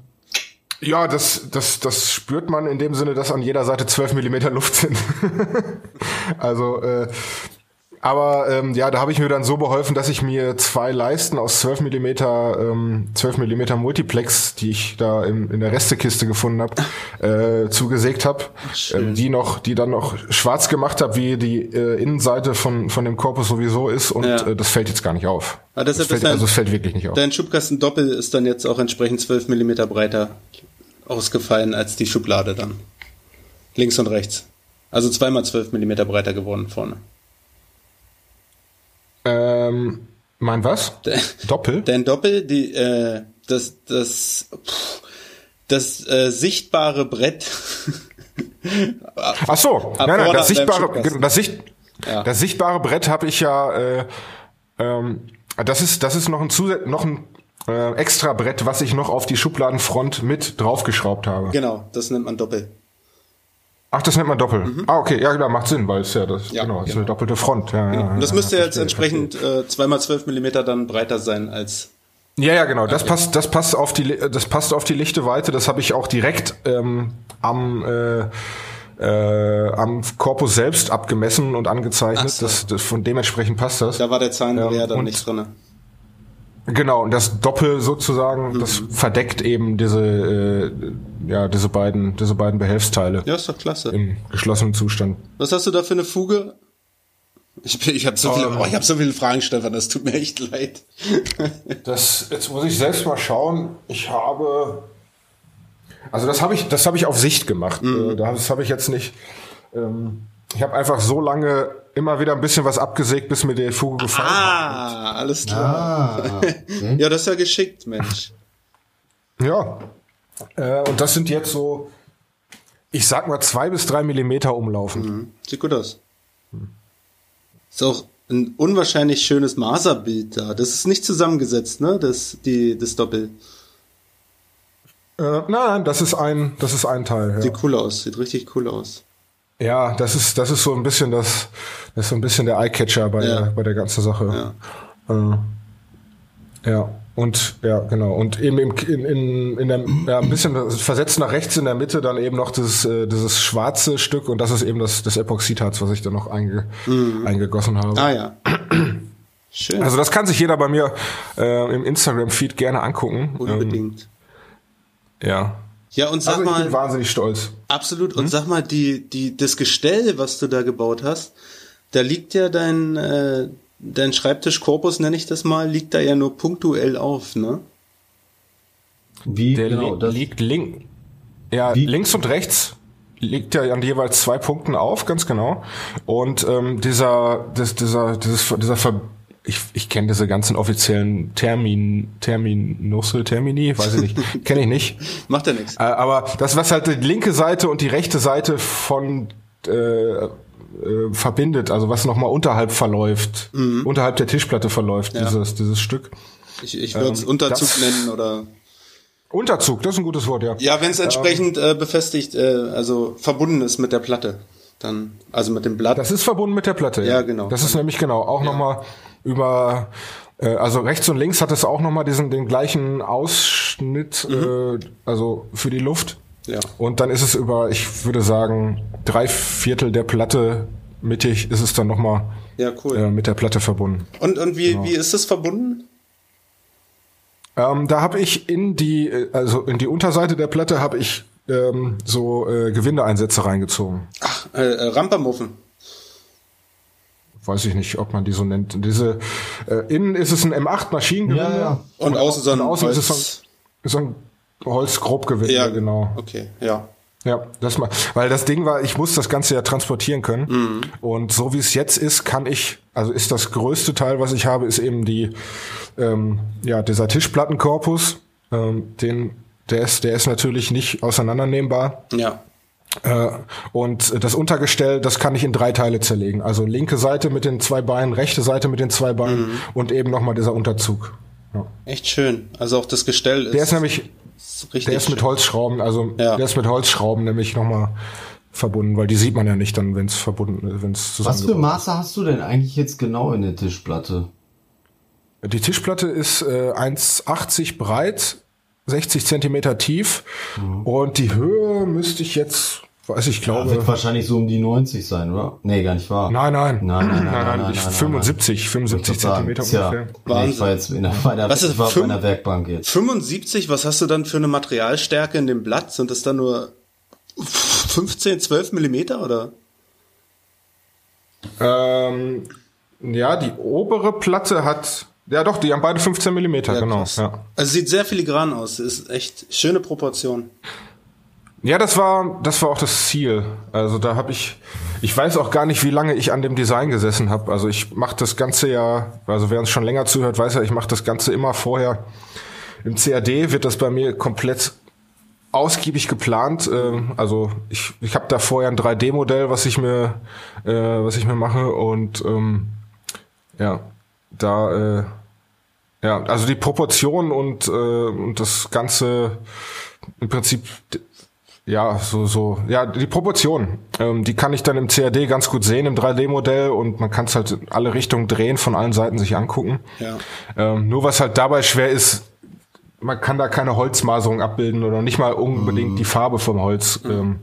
Ja, das, das, das spürt man in dem Sinne, dass an jeder Seite 12 Millimeter Luft sind. (laughs) also, äh, aber ähm, ja, da habe ich mir dann so beholfen, dass ich mir zwei Leisten aus 12 Millimeter, ähm, 12 Millimeter Multiplex, die ich da in, in der Restekiste gefunden habe, äh, zugesägt habe, ähm, die noch, die dann noch schwarz gemacht habe, wie die äh, Innenseite von von dem Korpus sowieso ist und Ja. äh, das fällt jetzt gar nicht auf. Ah, das deshalb fällt, dein- also es fällt wirklich nicht auf. Dein Schubkasten Doppel ist dann jetzt auch entsprechend 12 mm breiter ausgefallen als die Schublade dann. Links und rechts. Also zweimal 12 mm breiter geworden vorne. Ähm, mein was? Doppel? Dein Doppel, die, äh, das, das, pff, das äh, sichtbare Brett. Ach so, nein, nein, das sichtbare, das, Sicht, Ja. das sichtbare Brett habe ich ja, äh, ähm, das ist, das ist noch ein Zusatz, noch ein äh, extra Brett, was ich noch auf die Schubladenfront mit draufgeschraubt habe. genau, das nennt man Doppel. Ach, das nennt man Doppel. Ah, okay, ja, klar, macht Sinn, weil es ja das, Mhm. Ja, genau, es ist genau. eine doppelte Front. Ja, ja, Und das ja, müsste ja, jetzt entsprechend äh, zweimal 12 mm dann breiter sein als. Ja, ja, genau. Das passt, das passt auf die, das passt auf die lichte Weite. Das habe ich auch direkt ähm, am äh, äh, am Korpus selbst abgemessen und angezeichnet. So. Das, das von dementsprechend passt das. Da war der Zahnleer Ja, dann nicht drinne. Genau. Und das Doppel sozusagen, das Mhm. verdeckt eben diese, äh, ja, diese beiden, diese beiden Behelfsteile Ja, ist doch klasse. im geschlossenen Zustand. Was hast du da für eine Fuge? Ich, bin- ich habe so, viele, Ähm. oh, ich hab so viele Fragen, Stefan, das tut mir echt leid. (laughs) Das, jetzt muss ich selbst mal schauen. Ich habe, also das habe ich, das habe ich auf Sicht gemacht. Mhm. Äh, Das habe ich jetzt nicht. Ähm, ich habe einfach so lange immer wieder ein bisschen was abgesägt, bis mir die Fuge gefallen hat. Ah, alles klar. Ah, okay. (laughs) Ja, das ist ja geschickt, Mensch. Ja. Äh, und das sind jetzt so, ich sag mal zwei bis drei Millimeter umlaufen. Mhm. Sieht gut aus. Ist auch ein unwahrscheinlich schönes Maserbild da. Das ist nicht zusammengesetzt, ne? Das, die, das Doppel. Äh, nein, nein, das ist ein, das ist ein Teil. Ja. Sieht cool aus. Sieht richtig cool aus. Ja, das ist, das ist so ein bisschen das, das ist so ein bisschen der Eyecatcher bei, Ja. der, bei der ganzen Sache. Ja. Äh, ja. Und ja, genau. Und eben im, in, in, in der, ja, ein bisschen versetzt nach rechts in der Mitte dann eben noch dieses, äh, dieses schwarze Stück und das ist eben das, das Epoxidharz, was ich da noch einge, eingegossen habe. Ah ja. Schön. Also das kann sich jeder bei mir äh, im Instagram-Feed gerne angucken. Unbedingt. Ähm, ja. Ja, und sag Also ich mal, bin wahnsinnig stolz. absolut. Und sag mal, die, die, das Gestell, was du da gebaut hast, da liegt ja dein, äh, dein Schreibtischkorpus, nenne ich das mal, liegt da ja nur punktuell auf, ne? Wie Der genau li das? liegt link, ja, Wie? links und rechts liegt ja an jeweils zwei Punkten auf, ganz genau. Und ähm, dieser, das, dieser, dieses, dieser Ver ich, ich kenne diese ganzen offiziellen Termin, Terminusse, Termini, weiß ich nicht, (laughs) kenne ich nicht. Macht ja nichts. Äh, aber das, was halt die linke Seite und die rechte Seite von äh, äh, verbindet, also was nochmal unterhalb verläuft, unterhalb der Tischplatte verläuft, Ja. dieses, dieses Stück. Ich, ich würde es ähm, Unterzug das- nennen oder. Unterzug, das ist ein gutes Wort, ja. Ja, wenn es entsprechend äh, befestigt, äh, also verbunden ist mit der Platte, dann, also mit dem Blatt. Das ist verbunden mit der Platte. Ja, genau. Das ist nämlich genau auch noch nochmal über, äh, also rechts und links hat es auch nochmal diesen den gleichen Ausschnitt, äh, also für die Luft. Mhm. Ja. Und dann ist es über, ich würde sagen, drei Viertel der Platte mittig ist es dann nochmal Ja, cool. äh, mit der Platte verbunden. Und, und wie, wie ist das verbunden? Ähm, da habe ich in die, äh, also in die Unterseite der Platte habe ich ähm, so äh, Gewindeeinsätze reingezogen. Ach, äh, äh, Rampermuffen. Weiß ich nicht, ob man die so nennt. Diese äh, innen ist es ein M8 Maschinengewinde. Ja, ja. Und außen so ein Und außen ist es Holz- so ein, so ein Holzgrobgewinde, Ja, genau. Okay, ja. Ja, das mal, weil das Ding war, ich muss das Ganze ja transportieren können. Mhm. Und so wie es jetzt ist, kann ich, also ist das größte Teil, was ich habe, ist eben die, ähm, ja, dieser Tischplattenkorpus. Ähm, den, der ist, der ist natürlich nicht auseinandernehmbar. Ja. Äh, und das Untergestell, das kann ich in drei Teile zerlegen. Also linke Seite mit den zwei Beinen, rechte Seite mit den zwei Beinen mhm. und eben nochmal dieser Unterzug. Ja. Echt schön. Also auch das Gestell ist. Der ist nämlich, ist der ist mit Holzschrauben, also ja. der ist mit Holzschrauben nämlich nochmal verbunden, weil die sieht man ja nicht dann, wenn es verbunden, wenn es zusammen. Was für Maße hast du denn eigentlich jetzt genau in der Tischplatte? Die Tischplatte ist äh, 1,80 breit, 60 Zentimeter tief mhm. und die Höhe müsste ich jetzt Weiß ich, glaube. Ja, wird wahrscheinlich so um die 90 sein, oder? Nee, gar nicht wahr. Nein, nein. Nein, nein, nein. nein, nein, 75, 75 Zentimeter ungefähr. Nee, ich war jetzt in der, bei der, was ist, war bei einer Werkbank jetzt. 75, was hast du dann für eine Materialstärke in dem Blatt? Sind das dann nur 15, 12 Millimeter, oder? Ähm, ja, die obere Platte hat, ja doch, die haben beide 15 Millimeter, ja, genau. Ja. Also sieht sehr filigran aus, ist echt schöne Proportion. Ja, das war, das war auch das Ziel. Also da habe ich, ich weiß auch gar nicht, wie lange ich an dem Design gesessen habe. Also ich mache das Ganze ja, also wer uns schon länger zuhört, weiß ja, ich mache das Ganze immer vorher. Im CAD wird das bei mir komplett ausgiebig geplant. Äh, also ich, ich habe da vorher ein 3D-Modell, was ich mir, äh, was ich mir mache und ähm, ja, da äh, ja, also die Proportionen und, äh, und das ganze im Prinzip ja, so, so, ja, die Proportion, ähm, die kann ich dann im CAD ganz gut sehen im 3D-Modell und man kann es halt in alle Richtungen drehen, von allen Seiten sich angucken. Ja. Ähm, nur was halt dabei schwer ist, man kann da keine Holzmaserung abbilden oder nicht mal unbedingt mm. die Farbe vom Holz ähm,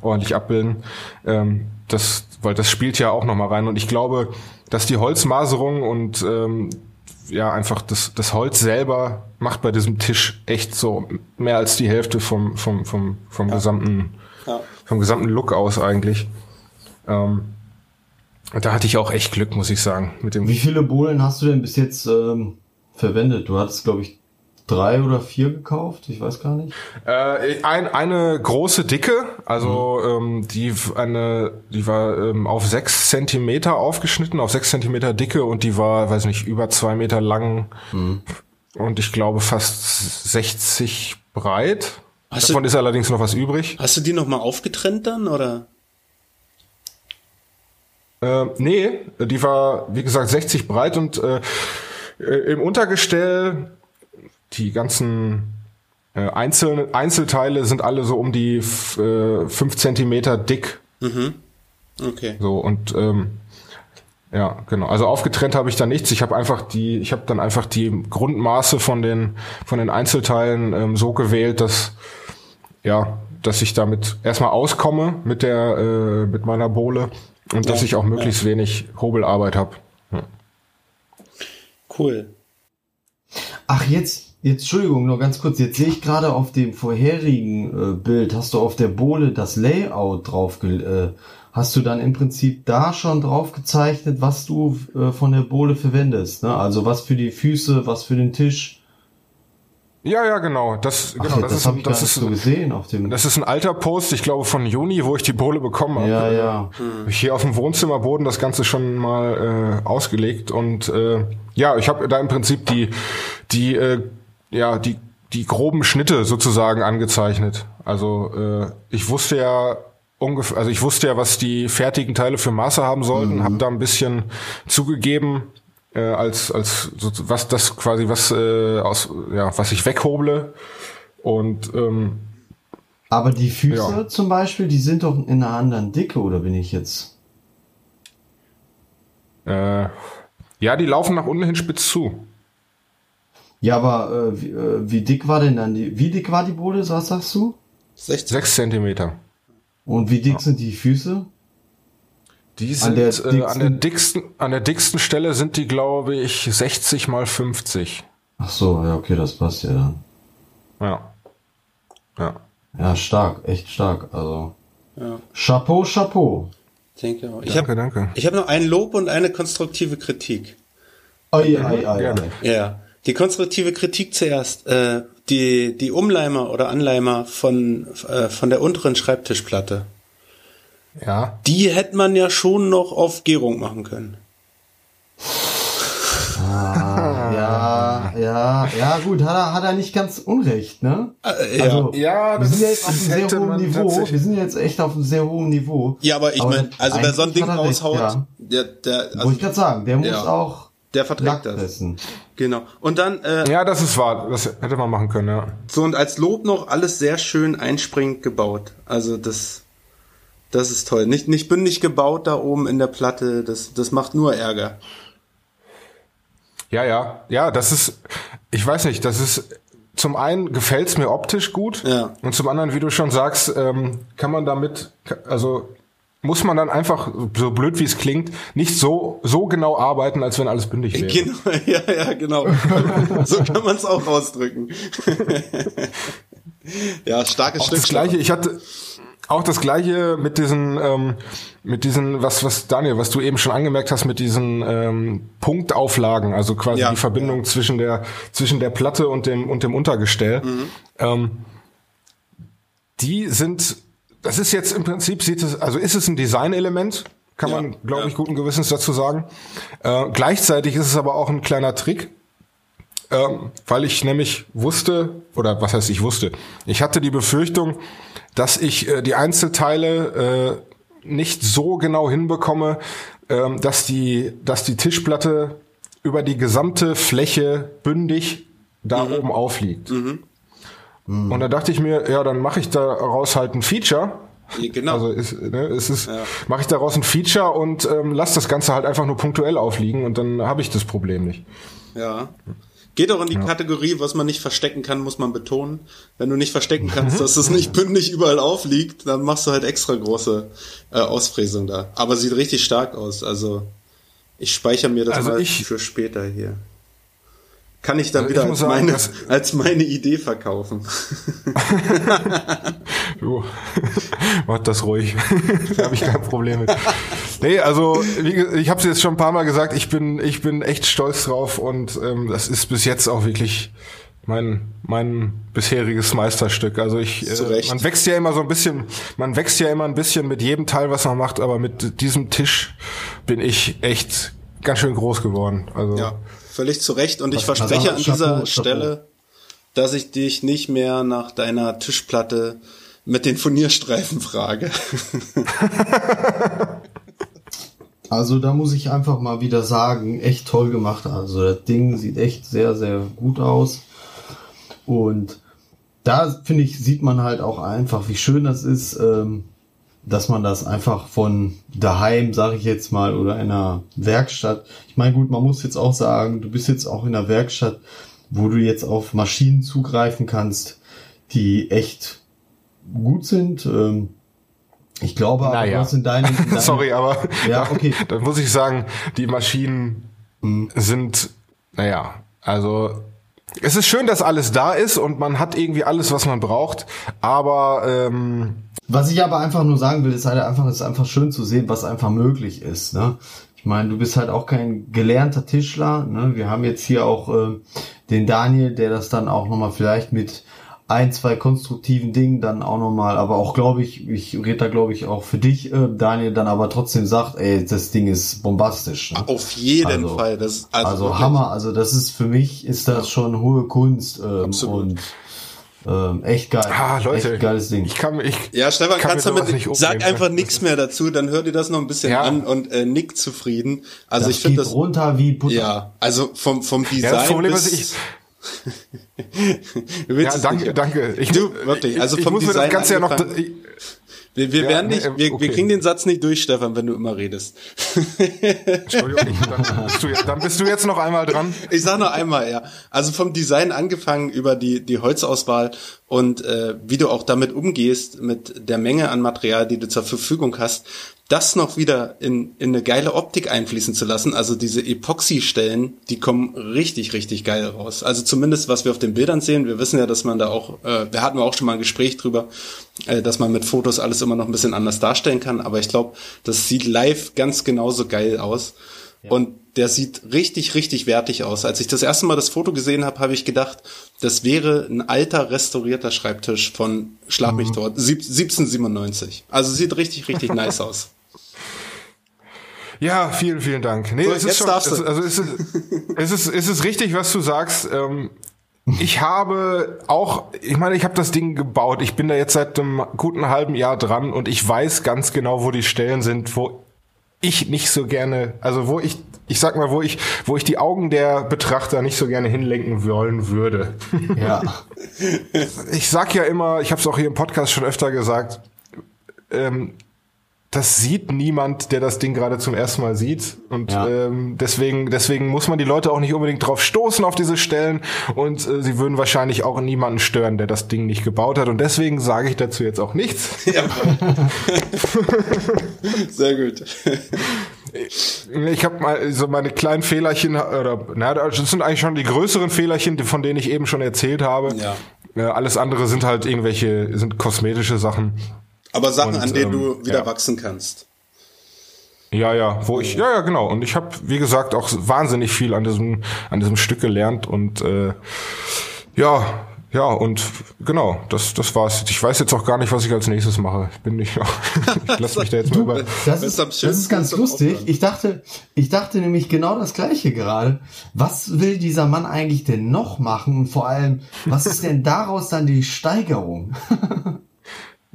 ordentlich abbilden. Ähm, das, weil das spielt ja auch nochmal rein. Und ich glaube, dass die Holzmaserung und ähm, ja einfach das, das Holz selber macht bei diesem Tisch echt so mehr als die Hälfte vom, vom, vom, vom ja. gesamten, ja. vom gesamten Look aus eigentlich. Ähm, da hatte ich auch echt Glück, muss ich sagen. Mit dem Wie viele Bohlen hast du denn bis jetzt ähm, verwendet? Du hattest, glaube ich, drei oder vier gekauft, ich weiß gar nicht. Äh, ein, eine große dicke, also mhm. ähm, die eine, die war ähm, auf sechs Zentimeter aufgeschnitten, auf sechs Zentimeter dicke und die war, weiß nicht, über zwei Meter lang mhm. und ich glaube fast 60 breit. Hast Davon du, ist allerdings noch was übrig. Hast du die noch mal aufgetrennt dann oder? Äh, nee, die war wie gesagt 60 breit und äh, äh im Untergestell die ganzen äh, Einzel Einzelteile sind alle so um die äh, fünf Zentimeter dick. Mhm. Okay. So und ähm, ja, genau. Also aufgetrennt habe ich da nichts. Ich habe einfach die, ich habe dann einfach die Grundmaße von den von den Einzelteilen ähm, so gewählt, dass ja, dass ich damit erstmal auskomme mit der äh, mit meiner Bohle und ja, dass ich auch möglichst ja. wenig Hobelarbeit habe. Ja. Cool. Ach, jetzt Jetzt, Entschuldigung, nur ganz kurz. Jetzt sehe ich gerade auf dem vorherigen äh, Bild, hast du auf der Bohle das Layout drauf, äh, hast du dann im Prinzip da schon drauf gezeichnet, was du äh, von der Bohle verwendest, ne? Also was für die Füße, was für den Tisch. Ja, ja, genau. Das, genau, das, das habe ich das ist, so gesehen auf dem. Das ist ein alter Post, ich glaube von Juni, wo ich die Bohle bekommen habe. Ja, ja. Hm. Hier auf dem Wohnzimmerboden das Ganze schon mal äh, ausgelegt und äh, ja, ich habe da im Prinzip die die äh, ja, die, die groben Schnitte sozusagen angezeichnet. Also äh, ich wusste ja ungefähr, also ich wusste ja, was die fertigen Teile für Maße haben sollten, mhm. habe da ein bisschen zugegeben, äh, als als so, was das quasi was äh, aus ja was ich weghoble und ähm, aber die Füße ja. zum Beispiel, die sind doch in einer anderen Dicke oder bin ich jetzt? Äh, ja, die laufen nach unten hin spitz zu. Ja, aber äh, wie, äh, wie dick war denn dann die, wie dick war die Bohle, was sagst du? 6 Zentimeter. Und wie dick ja. sind die Füße? Die sind an der, äh, an der dicksten, an der dicksten Stelle sind die, glaube ich, 60 mal 50. Ach so, ja, okay, das passt ja dann. Ja. Ja. Ja, stark, echt stark, also. Ja. Chapeau, Chapeau. Denke auch. Ich danke, hab, danke. Ich habe noch ein Lob und eine konstruktive Kritik. Ei, ei, ei, ei. Ja. Die konstruktive Kritik zuerst. Äh, die, die Umleimer oder Anleimer von, äh, von der unteren Schreibtischplatte. Ja. Die hätte man ja schon noch auf Gärung machen können. Ah, ja, ja, Ja, ja, gut, hat er, hat er nicht ganz unrecht, ne? Äh, also, ja, wir sind ja jetzt auf einem (laughs) sehr hohen Niveau. Wir sind jetzt echt auf einem sehr hohen Niveau. Ja, aber ich meine, also wer so ein Ding raushaut, ja. der, der, also, Wollte ich gerade sagen, der muss ja. auch der verträgt das. Essen. Genau. Und dann. Äh, ja, das ist wahr. Das hätte man machen können, ja. So und als Lob noch alles sehr schön einspringend gebaut. Also das, das ist toll. Nicht nicht bündig gebaut da oben in der Platte. Das das macht nur Ärger. Ja, ja, ja. Das ist. Ich weiß nicht. Das ist. Zum einen gefällt's mir optisch gut ja. und zum anderen, wie du schon sagst, ähm, kann man damit, also muss man dann einfach, so blöd wie es klingt, nicht so, so genau arbeiten, als wenn alles bündig wäre. Genau, (laughs) ja, ja, genau. (laughs) so kann man es auch ausdrücken. (laughs) ja, starkes auch Stück. Das gleiche, ich hatte auch das gleiche mit diesen, ähm, mit diesen, was, was Daniel, was du eben schon angemerkt hast, mit diesen ähm, Punktauflagen, also quasi ja, die Verbindung zwischen der, zwischen der Platte und dem, und dem Untergestell. Mhm. Ähm, die sind das ist jetzt im Prinzip, sieht es, also ist es ein Designelement, kann ja, man, glaube ja. ich, guten Gewissens dazu sagen. Äh, gleichzeitig ist es aber auch ein kleiner Trick, ähm, weil ich nämlich wusste, oder was heißt ich wusste, ich hatte die Befürchtung, dass ich äh, die Einzelteile äh, nicht so genau hinbekomme, äh, dass die, dass die Tischplatte über die gesamte Fläche bündig da mhm. oben aufliegt. Mhm. Mhm. Und da dachte ich mir, ja, dann mache ich daraus halt ein Feature. Genau. Also ist, ne, es ist, ja. mache ich daraus ein Feature und ähm, lass das Ganze halt einfach nur punktuell aufliegen und dann habe ich das Problem nicht. Ja. Geht auch in die ja. Kategorie, was man nicht verstecken kann, muss man betonen. Wenn du nicht verstecken (laughs) kannst, dass es nicht (laughs) bündig überall aufliegt, dann machst du halt extra große äh, Ausfräsung da. Aber sieht richtig stark aus. Also ich speichere mir das also mal ich, für später hier kann ich dann also wieder ich als, sagen, meine, (laughs) als meine Idee verkaufen. (laughs) du, (laughs) mach das ruhig. da habe ich kein Problem mit. Nee, also wie, ich habe es jetzt schon ein paar Mal gesagt, ich bin, ich bin echt stolz drauf und ähm, das ist bis jetzt auch wirklich mein mein bisheriges Meisterstück. Also ich, äh, man wächst ja immer so ein bisschen, man wächst ja immer ein bisschen mit jedem Teil, was man macht, aber mit diesem Tisch bin ich echt ganz schön groß geworden. Also ja völlig zu Recht. Und ich verspreche an dieser Chapeau, Stelle, dass ich dich nicht mehr nach deiner Tischplatte mit den Furnierstreifen frage. (laughs) also da muss ich einfach mal wieder sagen, echt toll gemacht. Also das Ding sieht echt sehr, sehr gut aus. Und da finde ich, sieht man halt auch einfach, wie schön das ist. Ähm, dass man das einfach von daheim, sage ich jetzt mal, oder einer Werkstatt. Ich meine, gut, man muss jetzt auch sagen, du bist jetzt auch in einer Werkstatt, wo du jetzt auf Maschinen zugreifen kannst, die echt gut sind. Ähm, ich glaube aber, naja. was in deinen, in (laughs) Sorry, aber ja, okay. da muss ich sagen, die Maschinen mhm. sind, naja, also es ist schön, dass alles da ist und man hat irgendwie alles, was man braucht, aber ähm, was ich aber einfach nur sagen will, ist halt einfach, ist einfach schön zu sehen, was einfach möglich ist. Ne? Ich meine, du bist halt auch kein gelernter Tischler. Ne? Wir haben jetzt hier auch äh, den Daniel, der das dann auch nochmal vielleicht mit ein, zwei konstruktiven Dingen dann auch nochmal, aber auch glaube ich, ich rede da glaube ich auch für dich, äh, Daniel, dann aber trotzdem sagt, ey, das Ding ist bombastisch. Ne? Auf jeden also, Fall. Das, also, also Hammer, also das ist für mich, ist das schon hohe Kunst. Ähm, Absolut. Und ähm, echt geil. Ah, Leute, echt geiles Ding. Ich kann, ich ja, Stefan, kann kannst damit, nicht sag einfach nichts mehr dazu, dann hör dir das noch ein bisschen ja. an und äh, nick zufrieden. Also das ich finde das runter wie Butter. Ja, also vom vom Design ja, das Problem, bis, ich, (laughs) ja, danke, danke. Ich, du, wirklich, also vom ich muss Design mir das Ganze ja noch, ich, wir, wir ja, werden nicht, wir, okay. wir kriegen den Satz nicht durch, Stefan, wenn du immer redest. Entschuldigung, dann (laughs) bist, du, dann bist du jetzt noch einmal dran. Ich sag noch einmal, ja. Also vom Design angefangen über die, die Holzauswahl und äh, wie du auch damit umgehst, mit der Menge an Material, die du zur Verfügung hast, das noch wieder in, in eine geile Optik einfließen zu lassen. Also diese Epoxy-Stellen, die kommen richtig, richtig geil raus. Also zumindest, was wir auf den Bildern sehen. Wir wissen ja, dass man da auch, äh, wir hatten auch schon mal ein Gespräch drüber, äh, dass man mit Fotos alles immer noch ein bisschen anders darstellen kann. Aber ich glaube, das sieht live ganz genauso geil aus. Ja. Und der sieht richtig, richtig wertig aus. Als ich das erste Mal das Foto gesehen habe, habe ich gedacht, das wäre ein alter restaurierter Schreibtisch von Schlag mich mhm. dort, 1797. Also sieht richtig, richtig (laughs) nice aus. Ja, vielen, vielen Dank. Nee, So, es ist schon, es, also es ist, es ist, es ist richtig, was du sagst. Ähm, ich habe auch, ich meine, ich habe das Ding gebaut. Ich bin da jetzt seit einem guten halben Jahr dran und ich weiß ganz genau, wo die Stellen sind, wo ich nicht so gerne, also wo ich, ich sag mal, wo ich, wo ich die Augen der Betrachter nicht so gerne hinlenken wollen würde. (laughs) Ja. ich sag ja immer, ich habe es auch hier im Podcast schon öfter gesagt, ähm, das sieht niemand, der das Ding gerade zum ersten Mal sieht. Und Ja. ähm, deswegen, deswegen muss man die Leute auch nicht unbedingt drauf stoßen auf diese Stellen. Und äh, sie würden wahrscheinlich auch niemanden stören, der das Ding nicht gebaut hat. Und deswegen sage ich dazu jetzt auch nichts. (laughs) Ja. (laughs) Sehr gut. Ich habe mal so meine kleinen Fehlerchen, oder na, das sind eigentlich schon die größeren Fehlerchen, von denen ich eben schon erzählt habe. Ja. Äh, alles andere sind halt irgendwelche, sind kosmetische Sachen. Aber Sachen, Und, an denen ähm, du wieder ja. wachsen kannst. Ja, ja, wo ich, ja, ja, genau. Und ich habe, wie gesagt, auch wahnsinnig viel an diesem, an diesem Stück gelernt und äh, ja, ja, und genau, das, das war's. Ich weiß jetzt auch gar nicht, was ich als nächstes mache. Ich bin nicht, (laughs) ich lass mich da jetzt mal über. Das ist, das ist ganz lustig. Ich dachte, ich dachte nämlich genau das gleiche gerade. Was will dieser Mann eigentlich denn noch machen? Und vor allem, was ist denn daraus dann die Steigerung? (laughs)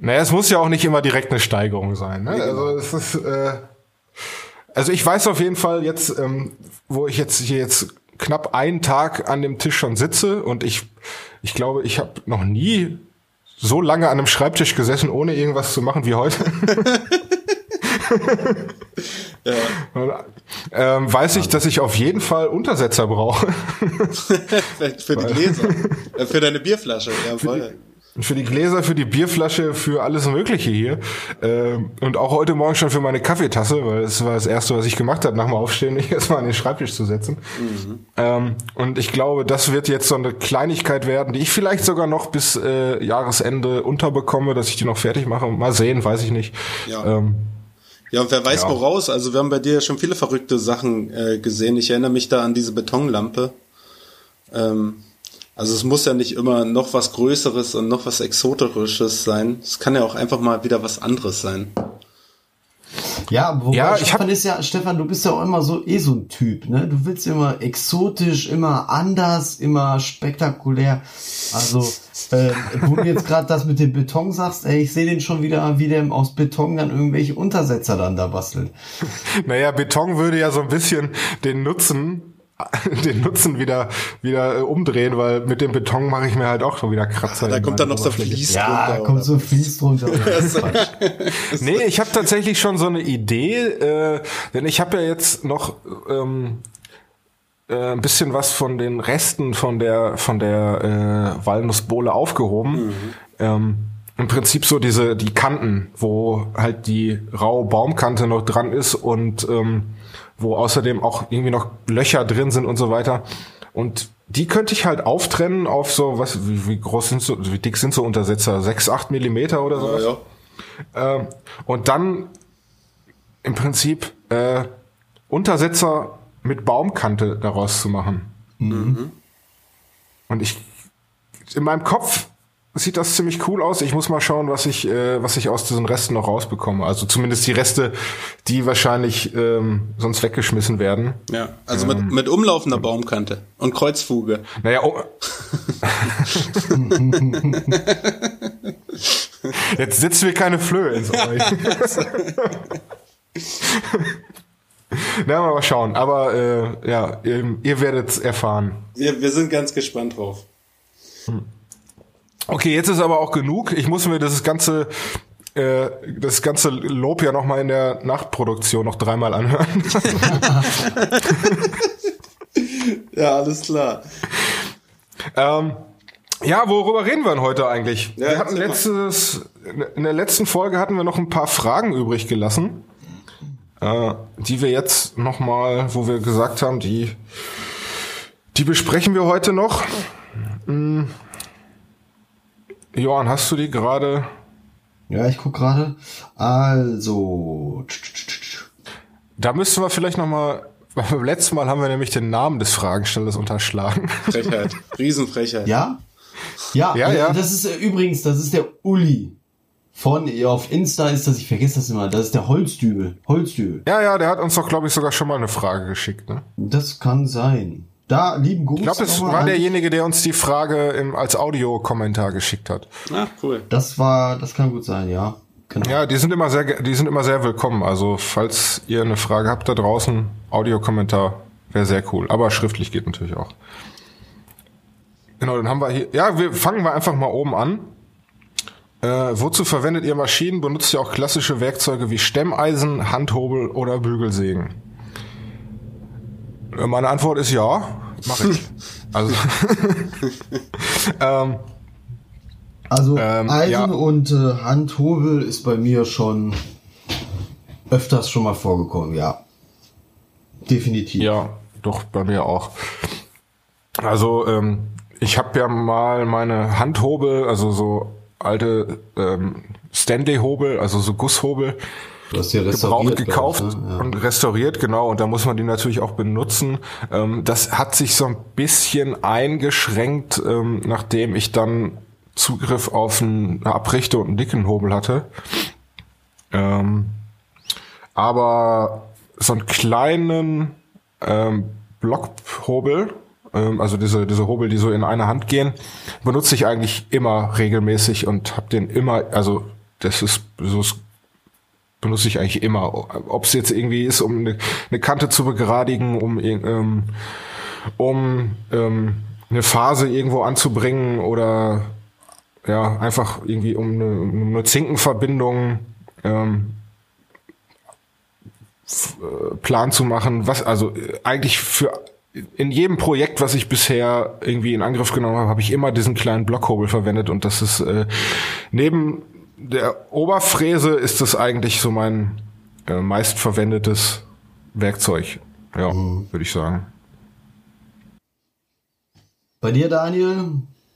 Naja, es muss ja auch nicht immer direkt eine Steigerung sein. Ne? Also es ist, äh, also ich weiß auf jeden Fall jetzt, ähm, wo ich jetzt hier jetzt knapp einen Tag an dem Tisch schon sitze und ich, ich glaube, ich habe noch nie so lange an einem Schreibtisch gesessen, ohne irgendwas zu machen wie heute. (laughs) (laughs) ähm, weiß ich, dass ich auf jeden Fall Untersetzer brauche. (laughs) für, für die Gläser. Äh, für deine Bierflasche, ja voll. Für die Gläser, für die Bierflasche, für alles Mögliche hier. Ähm, und auch heute Morgen schon für meine Kaffeetasse, weil das war das Erste, was ich gemacht habe, nach dem Aufstehen, (laughs) mich erstmal an den Schreibtisch zu setzen. Ähm, und ich glaube, das wird jetzt so eine Kleinigkeit werden, die ich vielleicht sogar noch bis äh, Jahresende unterbekomme, dass ich die noch fertig mache. Mal sehen, weiß ich nicht. Ja. Ähm, Ja, und wer weiß Ja. woraus. Also wir haben bei dir schon viele verrückte Sachen äh, gesehen. Ich erinnere mich da an diese Betonlampe. Ähm, also es muss ja nicht immer noch was Größeres und noch was Exoterisches sein. Es kann ja auch einfach mal wieder was anderes sein. Ja, wobei Ja, ich Stefan hab- ist ja, Stefan, du bist ja auch immer so eh so ein Typ, ne? Du willst immer exotisch, immer anders, immer spektakulär. Also, äh, wo du jetzt gerade das mit dem Beton sagst, ey, ich sehe den schon wieder, wie der aus Beton dann irgendwelche Untersetzer dann da bastelt. Naja, Beton würde ja so ein bisschen den Nutzen, (laughs) den Nutzen wieder, wieder äh, umdrehen, weil mit dem Beton mache ich mir halt auch schon wieder Kratzer. Da in kommt dann noch so Oberfläche. Fließ Ja, drunter. kommt oder so was. Fließ drunter. (laughs) Nee, ich habe tatsächlich schon so eine Idee, äh, denn ich habe ja jetzt noch ähm, äh, ein bisschen was von den Resten von der von der äh, Walnussbohle aufgehoben. Ähm, Im Prinzip so diese die Kanten, wo halt die raue Baumkante noch dran ist und ähm, wo außerdem auch irgendwie noch Löcher drin sind und so weiter. Und die könnte ich halt auftrennen auf so, was, wie, wie groß sind so, wie dick sind so Untersetzer? Sechs, acht Millimeter oder so? Ja, ja. Ähm, und dann im Prinzip äh, Untersetzer mit Baumkante daraus zu machen. Und ich in meinem Kopf sieht das ziemlich cool aus. Ich muss mal schauen, was ich äh, was ich aus diesen Resten noch rausbekomme. Also zumindest die Reste, die wahrscheinlich ähm, sonst weggeschmissen werden. ja. Also mit, mit umlaufender Baumkante und Kreuzfuge. Naja, oh. Jetzt sitzen wir keine Flöhe ins Ohr. Na, mal schauen. Aber äh, ja, ihr, ihr werdet erfahren. Wir, wir sind ganz gespannt drauf. Okay, jetzt ist aber auch genug. Ich muss mir das ganze äh, das ganze Lob ja noch mal in der Nachtproduktion noch dreimal anhören. (laughs) Ja, alles klar. ähm, ja, worüber reden wir denn heute eigentlich? Ja, wir hatten letztes, in der letzten Folge hatten wir noch ein paar Fragen übrig gelassen, äh, die wir jetzt noch mal, wo wir gesagt haben, die, die besprechen wir heute noch. Hm. Johann, hast du die gerade? Ja, ich guck gerade. Also. Da müssten wir vielleicht noch mal. (laughs) Beim letzten Mal haben wir nämlich den Namen des Fragenstellers unterschlagen. Frechheit. (laughs) Riesenfrechheit. Ja? Ja, Ja, äh, ja. das ist äh, übrigens, das ist der Uli von auf Insta ist das, ich vergesse das immer, das ist der Holzdübel. Holzdübel. Ja, ja, der hat uns doch, glaube ich, sogar schon mal eine Frage geschickt. Ne? Das kann sein. Da, lieben Gruß. Ich glaube, das war derjenige, der uns die Frage im, als Audiokommentar geschickt hat. Ah, cool. Das war, das kann gut sein, ja. Genau. Ja, die sind immer sehr, die sind immer sehr willkommen. Also, falls ihr eine Frage habt da draußen, Audiokommentar wäre sehr cool. Aber schriftlich geht natürlich auch. Genau, dann haben wir hier, ja, wir fangen wir einfach mal oben an. Äh, wozu verwendet ihr Maschinen? Benutzt ihr auch klassische Werkzeuge wie Stemmeisen, Handhobel oder Bügelsägen? Äh, meine Antwort ist ja, mache ich. (laughs) also, (laughs) ähm, also ähm, Eisen ja. und äh, Handhobel ist bei mir schon öfters schon mal vorgekommen, ja. Definitiv. Ja, doch, bei mir auch. Also, ähm, ich habe ja mal meine Handhobel, also so alte ähm, Stanley-Hobel, also so Gusshobel, Du hast ja gebraucht gekauft ich, ne? ja. und restauriert, genau. Und da muss man die natürlich auch benutzen. Ähm, das hat sich so ein bisschen eingeschränkt, ähm, nachdem ich dann Zugriff auf eine Abrichte und einen dicken Hobel hatte. Ähm, aber so einen kleinen Blockhobel, also diese, diese Hobel, die so in eine Hand gehen, benutze ich eigentlich immer regelmäßig und habe den immer, also das ist so benutze ich eigentlich immer. Ob es jetzt irgendwie ist, um eine, eine Kante zu begradigen, um, ähm, um ähm, eine Phase irgendwo anzubringen oder ja, einfach irgendwie um eine, eine Zinkenverbindung ähm, äh, Plan zu machen, was also eigentlich für in jedem Projekt, was ich bisher irgendwie in Angriff genommen habe, habe ich immer diesen kleinen Blockhobel verwendet und das ist äh, neben der Oberfräse ist das eigentlich so mein äh, meistverwendetes Werkzeug. Ja, mhm. würde ich sagen. Bei dir, Daniel,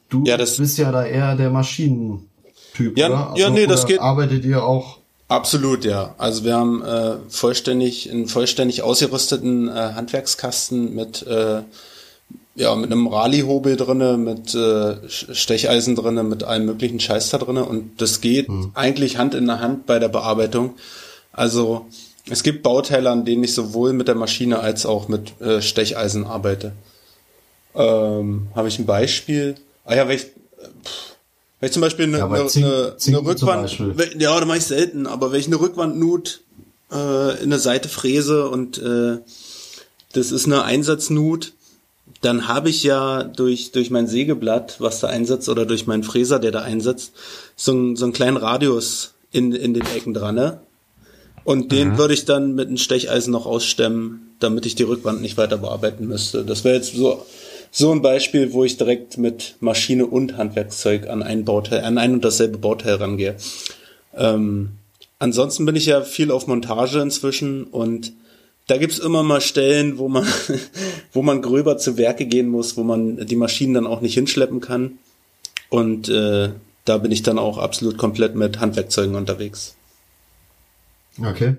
du ja, bist ja da eher der Maschinentyp, ja, oder? Also, ja, nee, das geht. Arbeitet ihr auch? Absolut, ja. Also wir haben äh, vollständig einen vollständig ausgerüsteten äh, Handwerkskasten mit äh, ja, mit einem Rallye-Hobel drinne, mit äh, Stecheisen drinne, mit allem möglichen Scheiß da drinne und das geht mhm. eigentlich Hand in der Hand bei der Bearbeitung. Also es gibt Bauteile, an denen ich sowohl mit der Maschine als auch mit äh, Stecheisen arbeite. Ähm, Habe ich ein Beispiel? Ah ja, wenn ich, pff, wenn ich zum Beispiel eine, ja, eine, Zink, eine, Zink eine Rückwand, ja, da mache ich selten, aber wenn ich eine Rückwandnut äh, in der Seite fräse und äh, das ist eine Einsatznut, dann habe ich ja durch, durch mein Sägeblatt, was da einsetzt, oder durch meinen Fräser, der da einsetzt, so, ein, so einen kleinen Radius in, in den Ecken dran, ne? Und den mhm. würde ich dann mit einem Stecheisen noch ausstemmen, damit ich die Rückwand nicht weiter bearbeiten müsste. Das wäre jetzt so, so ein Beispiel, wo ich direkt mit Maschine und Handwerkszeug an ein Bauteil, an ein und dasselbe Bauteil rangehe. Ähm, ansonsten bin ich ja viel auf Montage inzwischen und da gibt's immer mal Stellen, wo man, (laughs) wo man gröber zu Werke gehen muss, wo man die Maschinen dann auch nicht hinschleppen kann. Und äh, da bin ich dann auch absolut komplett mit Handwerkzeugen unterwegs. Okay.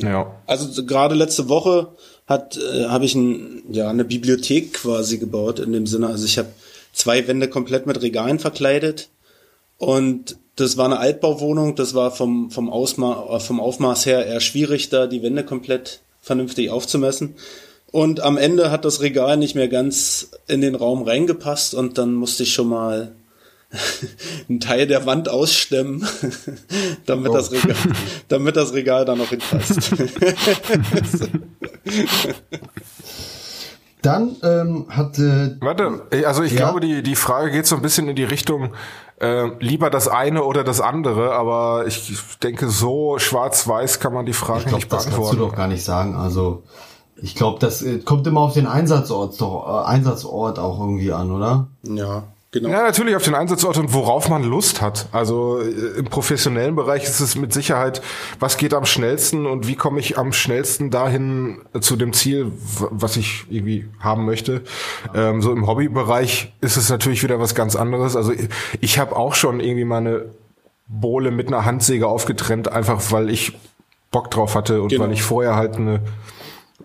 Ja. Also gerade letzte Woche hat äh, habe ich ein, ja eine Bibliothek quasi gebaut in dem Sinne. Also ich habe zwei Wände komplett mit Regalen verkleidet und das war eine Altbauwohnung. Das war vom vom Ausma vom Aufmaß her eher schwierig, da die Wände komplett vernünftig aufzumessen. Und am Ende hat das Regal nicht mehr ganz in den Raum reingepasst und dann musste ich schon mal (laughs) einen Teil der Wand ausstemmen, (laughs) damit, oh. das Regal, (laughs) damit das Regal da noch hinpasst. Dann ähm, hat. Äh, Warte, also ich ja? glaube, die, die Frage geht so ein bisschen in die Richtung, äh, lieber das eine oder das andere, aber ich denke, so schwarz-weiß kann man die Frage ich glaub, nicht beantworten. Das kannst du doch gar nicht sagen. Also ich glaube, das äh, kommt immer auf den Einsatzort, doch, äh, Einsatzort auch irgendwie an, oder? Ja. Genau. Ja, natürlich auf den Einsatzort und worauf man Lust hat. Also äh, im professionellen Bereich ist es mit Sicherheit, was geht am schnellsten und wie komme ich am schnellsten dahin zu dem Ziel, was ich irgendwie haben möchte. Ähm, so im Hobbybereich ist es natürlich wieder was ganz anderes. Also ich, ich habe auch schon irgendwie meine Bohle mit einer Handsäge aufgetrennt, einfach weil ich Bock drauf hatte und genau. weil ich vorher halt eine,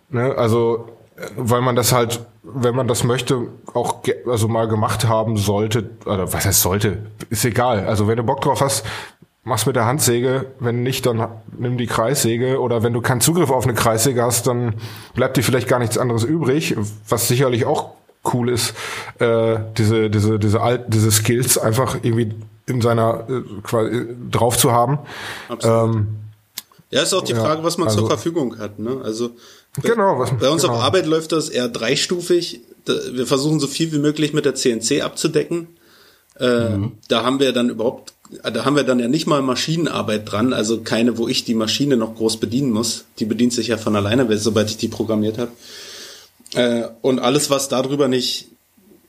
ne, also weil man das halt, wenn man das möchte, auch also mal gemacht haben sollte, oder was heißt sollte, ist egal. Also wenn du Bock drauf hast, mach's mit der Handsäge. Wenn nicht, dann nimm die Kreissäge. Oder wenn du keinen Zugriff auf eine Kreissäge hast, dann bleibt dir vielleicht gar nichts anderes übrig, was sicherlich auch cool ist, äh, diese, diese, diese alt, diese Skills einfach irgendwie in seiner äh, quasi drauf zu haben. Ähm, ja, ist auch die Ja, Frage, was man also- zur Verfügung hat. Ne? Also genau, was, bei uns genau. auf Arbeit läuft das eher dreistufig. Wir versuchen so viel wie möglich mit der CNC abzudecken. Äh, Da haben wir dann überhaupt, da haben wir dann ja nicht mal Maschinenarbeit dran, also keine, wo ich die Maschine noch groß bedienen muss. Die bedient sich ja von alleine, sobald ich die programmiert habe. Äh, und alles, was darüber nicht,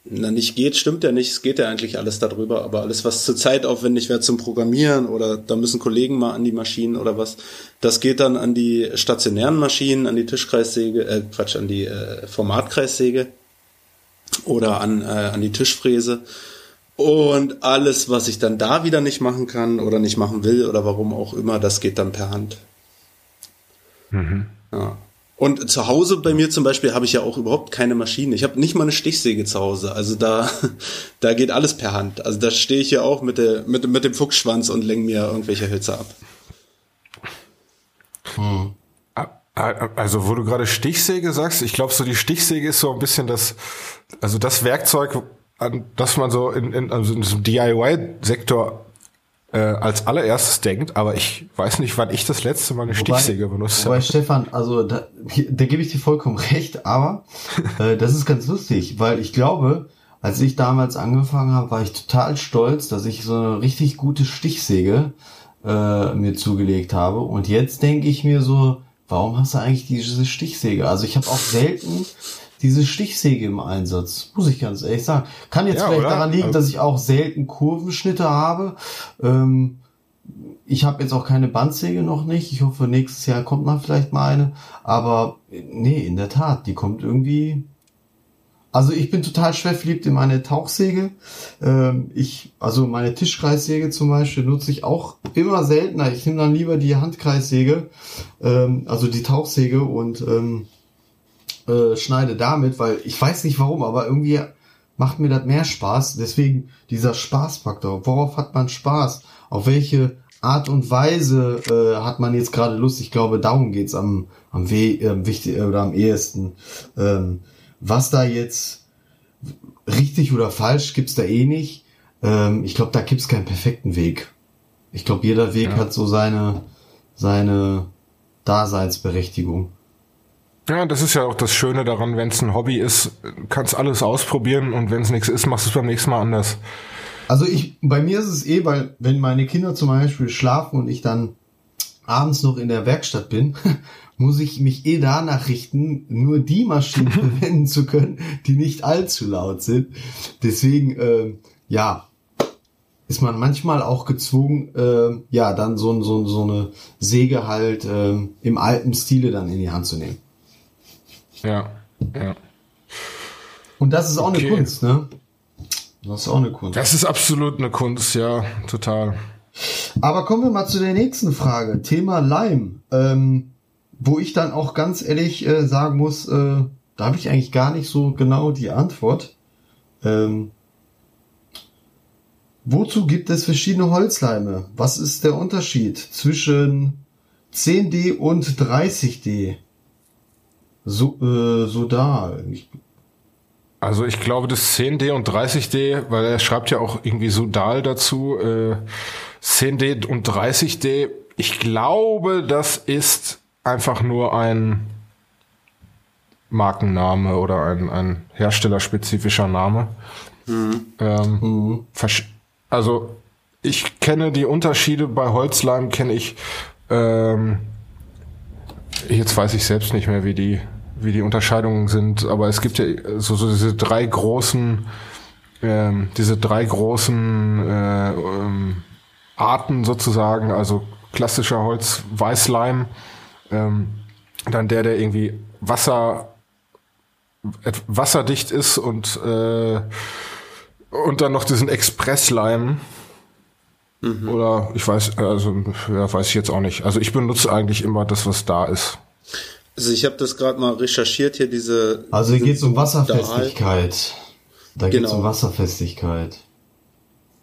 na nicht geht, stimmt ja nicht. Es geht ja eigentlich alles darüber, aber alles, was zur Zeit aufwendig wäre zum Programmieren oder da müssen Kollegen mal an die Maschinen oder was, das geht dann an die stationären Maschinen, an die Tischkreissäge, äh, Quatsch, an die äh, Formatkreissäge oder an, äh, an die Tischfräse. Und alles, was ich dann da wieder nicht machen kann oder nicht machen will oder warum auch immer, das geht dann per Hand. Ja. Und zu Hause bei mir zum Beispiel habe ich ja auch überhaupt keine Maschine. Ich habe nicht mal eine Stichsäge zu Hause. Also da, (laughs) da geht alles per Hand. Also da stehe ich ja auch mit, der, mit, mit dem Fuchsschwanz und lenke mir irgendwelche Hölzer ab. Also, wo du gerade Stichsäge sagst, ich glaube, so die Stichsäge ist so ein bisschen das, also das Werkzeug, an das man so in, in, also in diesem DIY-Sektor äh, als allererstes denkt, aber ich weiß nicht, wann ich das letzte Mal eine Stichsäge benutzt Wobei, habe. Stefan, also da, da gebe ich dir vollkommen (laughs) recht, aber äh, das ist ganz lustig, weil ich glaube, als ich damals angefangen habe, war ich total stolz, dass ich so eine richtig gute Stichsäge äh, mir zugelegt habe. Und jetzt denke ich mir so, warum hast du eigentlich diese Stichsäge? Also ich habe auch selten diese Stichsäge im Einsatz, muss ich ganz ehrlich sagen. Kann jetzt Ja, vielleicht oder? daran liegen, Also- dass ich auch selten Kurvenschnitte habe. Ähm, ich habe jetzt auch keine Bandsäge noch nicht. Ich hoffe, nächstes Jahr kommt mal vielleicht mal eine. Aber nee, in der Tat, die kommt irgendwie. Also ich bin total schwer verliebt in meine Tauchsäge. Ähm, ich, also meine Tischkreissäge zum Beispiel nutze ich auch immer seltener. Ich nehme dann lieber die Handkreissäge, ähm, also die Tauchsäge und ähm, äh, schneide damit, weil ich weiß nicht warum, aber irgendwie macht mir das mehr Spaß. Deswegen dieser Spaßfaktor. Worauf hat man Spaß? Auf welche Art und Weise äh, hat man jetzt gerade Lust? Ich glaube, darum geht's am am we äh, wichtig äh, oder am ehesten. Ähm, was da jetzt richtig oder falsch gibt's da eh nicht. Ähm, ich glaube, da gibt's keinen perfekten Weg. Ich glaube, jeder Weg hat so seine seine Daseinsberechtigung. Ja, das ist ja auch das Schöne daran, wenn es ein Hobby ist, kannst alles ausprobieren und wenn es nichts ist, machst du es beim nächsten Mal anders. Also ich, bei mir ist es eh, weil wenn meine Kinder zum Beispiel schlafen und ich dann abends noch in der Werkstatt bin, (laughs) muss ich mich eh danach richten, nur die Maschinen (laughs) verwenden zu können, die nicht allzu laut sind. Deswegen, ähm, ja, ist man manchmal auch gezwungen, ähm, ja, dann so, so, so eine Säge halt ähm, im alten Stile dann in die Hand zu nehmen. Ja, ja. Und das ist auch Okay. eine Kunst, ne? Das ist auch eine Kunst. Das ist absolut eine Kunst, ja, total. Aber kommen wir mal zu der nächsten Frage. Thema Lime. Ähm, wo ich dann auch ganz ehrlich äh, sagen muss, äh, da habe ich eigentlich gar nicht so genau die Antwort. Ähm, wozu gibt es verschiedene Holzleime? Was ist der Unterschied zwischen 10D und 30D? So, äh, so da. Ich, Also ich glaube, das 10D und 30D, weil er schreibt ja auch irgendwie Sudal dazu, äh, 10D und 30D, ich glaube, das ist einfach nur ein Markenname oder ein, ein herstellerspezifischer Name. Ähm, versch- also ich kenne die Unterschiede bei Holzleim, kenne ich, ähm, jetzt weiß ich selbst nicht mehr, wie die, wie die Unterscheidungen sind, aber es gibt ja so, so diese drei großen, ähm, diese drei großen äh, ähm, Arten sozusagen, also klassischer Holz, Weißleim, ähm, dann der, der irgendwie Wasser wasserdicht ist und äh, und dann noch diesen Expressleim. Oder ich weiß, also ja, weiß ich jetzt auch nicht. Also ich benutze eigentlich immer das, was da ist. Also ich habe das gerade mal recherchiert hier, diese... also hier geht es um. Wasserfestigkeit. Da geht es Genau. um Wasserfestigkeit.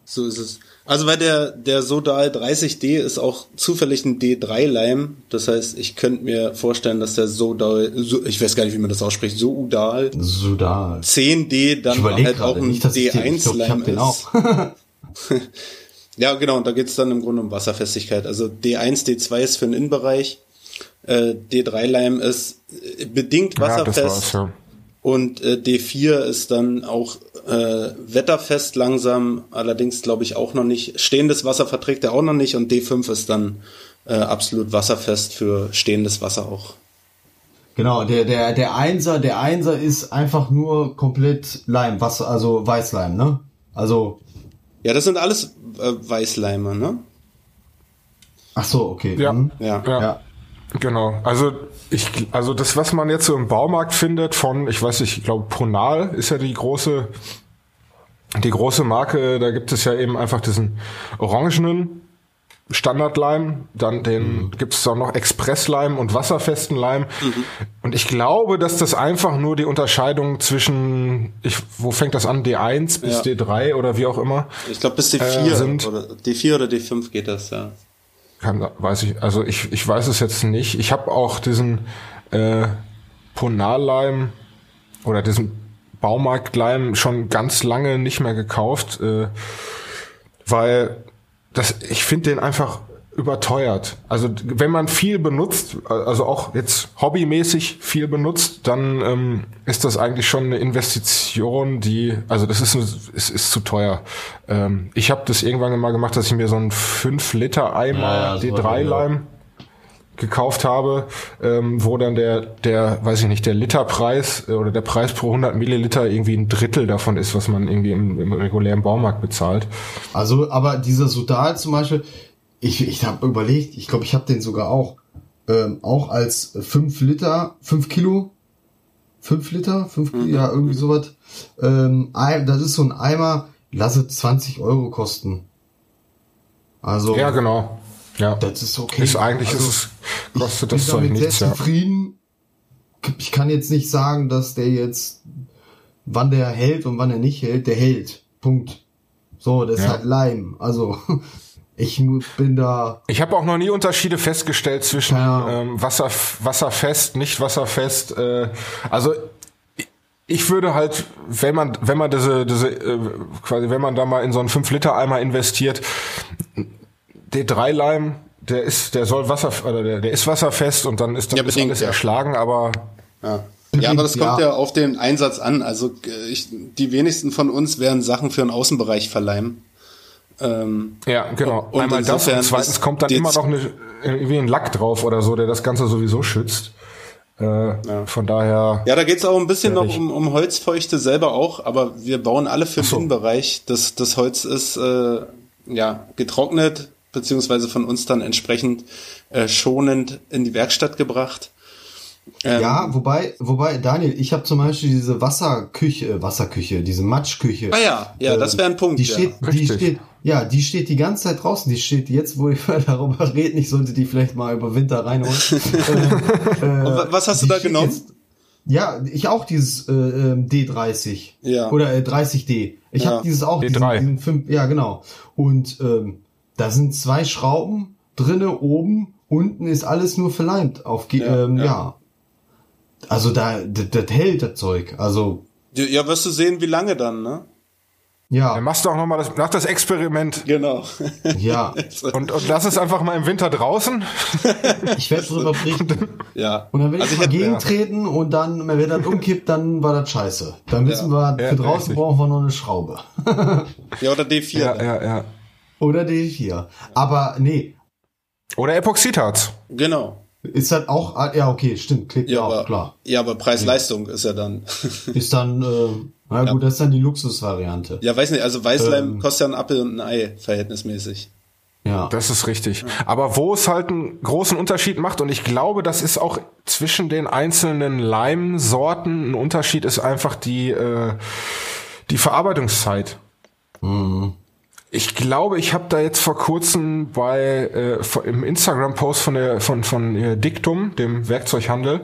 so ist es. Also weil der, der Sodal 30D ist auch zufällig ein D3-Leim. Das heißt, ich könnte mir vorstellen, dass der Sodal, so, ich weiß gar nicht, wie man das ausspricht, Sodal Sodal. 10D dann halt auch ein D1-Leim ist. Auch. (laughs) (laughs) ja, genau, und da geht's dann im Grunde um Wasserfestigkeit. Also D1, D2 ist für den Innenbereich. Äh, D3-Leim ist bedingt wasserfest. Ja, und äh, D4 ist dann auch äh, wetterfest langsam, allerdings glaube ich auch noch nicht. Stehendes Wasser verträgt er auch noch nicht und D5 ist dann äh, absolut wasserfest für stehendes Wasser auch. Genau, der, der, der Einser, der Einser ist einfach nur komplett Leim, Wasser, also Weißleim, ne? Also. Ja, das sind alles äh, Weißleime, ne? Ach so, okay. Ja. Mhm. ja. ja. ja. Genau. Also ich, also das, was man jetzt so im Baumarkt findet von, ich weiß nicht, ich glaube Ponal ist ja die große, die große Marke. Da gibt es ja eben einfach diesen orangenen Standardleim, dann den mhm. gibt es dann noch Expressleim und wasserfesten Leim. Mhm. Und ich glaube, dass das einfach nur die Unterscheidung zwischen, ich, wo fängt das an, D1 bis ja. D3 oder wie auch immer. Ich glaube bis D4 äh, sind. oder D4 oder D5 geht das, ja. Kann, weiß ich, also ich, ich weiß es jetzt nicht. Ich habe auch diesen äh, Ponalleim oder diesen Baumarktleim schon ganz lange nicht mehr gekauft, äh, weil das, ich finde den einfach überteuert. Also wenn man viel benutzt, also auch jetzt hobbymäßig viel benutzt, dann ähm, ist das eigentlich schon eine Investition, die, also das ist, ist, ist zu teuer. Ähm, ich habe das irgendwann mal gemacht, dass ich mir so einen 5 Liter Eimer ja, D3-Leim gekauft habe, ähm, wo dann der, der, weiß ich nicht, der Literpreis äh, oder der Preis pro 100 Milliliter irgendwie ein Drittel davon ist, was man irgendwie im, im regulären Baumarkt bezahlt. Also, aber dieser Sudal zum Beispiel, ich, ich habe überlegt, ich glaube, ich habe den sogar auch, ähm, auch als 5 Liter, 5 Kilo, 5 Liter, 5 mhm. ja, irgendwie sowas. Ähm, das ist so ein Eimer, lasse 20 Euro kosten. Also. Ja, genau. Ja. Das ist okay. Ist eigentlich also, ist es, kostet das Zeug nichts. Sehr zufrieden. Ja. Ich kann jetzt nicht sagen, dass der jetzt, wann der hält und wann er nicht hält, der hält. Punkt. So, das ja. ist halt Leim. Also, (laughs) ich bin da. Ich habe auch noch nie Unterschiede festgestellt zwischen ja. ähm, Wasser, wasserfest, nicht wasserfest. Äh, also ich würde halt, wenn man, wenn man diese, diese, äh, quasi, wenn man da mal in so einen 5 Liter Eimer investiert, D3-Leim, der ist, der soll Wasser, oder der, der ist wasserfest und dann ist dann ja, ist alles ja. erschlagen, aber ja. Ja, aber das kommt ja. auf den Einsatz an. Also äh, ich, die wenigsten von uns werden Sachen für einen Außenbereich verleimen. Ähm, ja, genau. Und Einmal das und zweitens kommt dann immer noch eine, irgendwie ein Lack drauf oder so, der das Ganze sowieso schützt. Äh, ja. Von daher. Ja, da geht's auch ein bisschen noch um, um Holzfeuchte selber auch, aber wir bauen alle für so. den Bereich. Das, das Holz ist äh, ja getrocknet, beziehungsweise von uns dann entsprechend äh, schonend in die Werkstatt gebracht. Ähm, ja, wobei, wobei, Daniel, ich habe zum Beispiel diese Wasserküche, äh, Wasserküche, diese Matschküche. Ah ja, ja, ähm, das wäre ein Punkt. Die steht, ja. die steht, ja, die steht die ganze Zeit draußen. Die steht jetzt, wo ich (laughs) darüber rede, ich sollte die vielleicht mal über Winter reinholen. ähm, (laughs) äh, was hast du da genommen? Jetzt, ja, ich auch dieses äh, ähm, D30. Ja. Oder äh, 30D. Ich ja. habe dieses auch. D3. Diesen, diesen 5, ja, genau. Und ähm, da sind zwei Schrauben drinne oben. Unten ist alles nur verleimt auf, ja, ähm, ja. ja also da, das, das hält das Zeug. Also. Ja, wirst du sehen, wie lange dann, ne? Ja. Dann machst du auch nochmal das, nach das Experiment. Genau. Ja. (laughs) Und, und lass es einfach mal im Winter draußen. (laughs) Ich werde drüber berichten. (laughs) Ja. Und dann will also ich mal gegentreten ja. und dann, wenn das umkippt, dann war das scheiße. Dann müssen ja. wir, für ja, draußen richtig. brauchen wir noch eine Schraube. ja, oder D4. Ja, ja, ja. Oder D4. Aber nee. Oder Epoxidharz. Genau. Ist halt auch, ah, ja, okay, stimmt, klickt ja, auch, klar. Ja, aber Preis-Leistung ist ja dann. (laughs) ist dann, äh, na ja. gut, das ist dann die Luxusvariante. Ja, weiß nicht, also Weißleim ähm, kostet ja ein Apfel und ein Ei, verhältnismäßig. Ja. Das ist richtig. Aber wo es halt einen großen Unterschied macht, und ich glaube, das ist auch zwischen den einzelnen Leimsorten ein Unterschied, ist einfach die, äh, die Verarbeitungszeit. Mhm. Ich glaube, ich habe da jetzt vor kurzem bei äh, im Instagram-Post von der von von äh, Diktum, dem Werkzeughandel.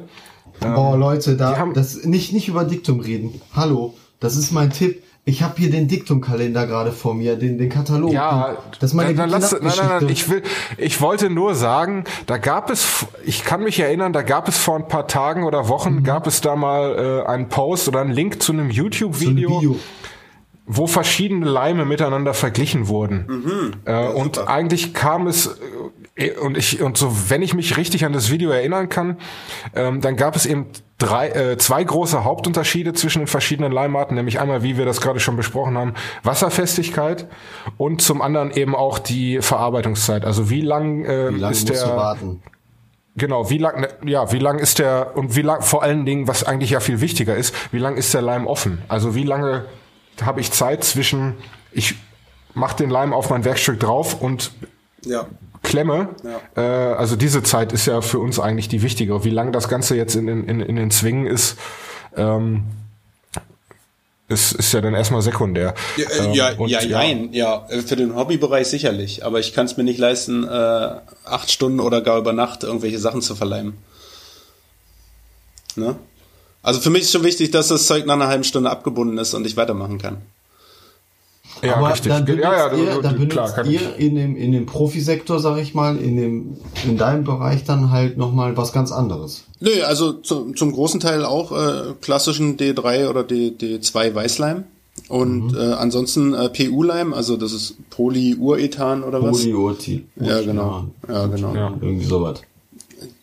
Ähm, Boah, Leute, da haben, das nicht nicht über Diktum reden. Hallo, das ist mein Tipp. ich habe hier den Diktumkalender gerade vor mir, den, den Katalog. Ja, das ist meine dann, dann lass, nein, nein, nein, ich will, ich wollte nur sagen, da gab es, ich kann mich erinnern, da gab es vor ein paar Tagen oder Wochen, Mhm. gab es da mal äh, einen Post oder einen Link zu einem So ein YouTube-Video. Wo verschiedene Leime miteinander verglichen wurden. Äh, und super. eigentlich kam es äh, und ich und so, wenn ich mich richtig an das Video erinnern kann, ähm, dann gab es eben drei, äh, zwei große Hauptunterschiede zwischen den verschiedenen Leimarten, nämlich einmal, wie wir das gerade schon besprochen haben, Wasserfestigkeit und zum anderen eben auch die Verarbeitungszeit. Also wie lang, äh, Wie lange ist der warten? Genau, wie lang, ne, ja, wie lang ist der und wie lang, vor allen Dingen, was eigentlich ja viel wichtiger ist, wie lang ist der Leim offen? Also wie lange habe ich Zeit zwischen, ich mache den Leim auf mein Werkstück drauf und Ja. klemme. Äh, also diese Zeit ist ja für uns eigentlich die wichtige. Wie lange das Ganze jetzt in, den- in, in den Zwingen ist, ähm, ist, ist ja dann erstmal sekundär. Ja, äh, Ähm, ja, und ja, nein, ja, äh, für den Hobbybereich sicherlich. Aber ich kann es mir nicht leisten, äh, acht Stunden oder gar über Nacht irgendwelche Sachen zu verleimen. Ne? Also für mich ist schon wichtig, dass das Zeug nach einer halben Stunde abgebunden ist und ich weitermachen kann. Ja, Aber richtig. dann benutzt ja, ja, ihr, dann benutzt klar, kann ich. ihr in dem, in dem Profisektor, sag ich mal, in dem, in deinem Bereich dann halt nochmal was ganz anderes. Nö, also zu, zum großen Teil auch äh, klassischen D3 oder D, D2 Weißleim. Und äh, ansonsten äh, PU-Leim, also das ist Polyurethan oder was? Polyurti. Ja, genau. Ja, genau. Ja. Irgendwie sowas.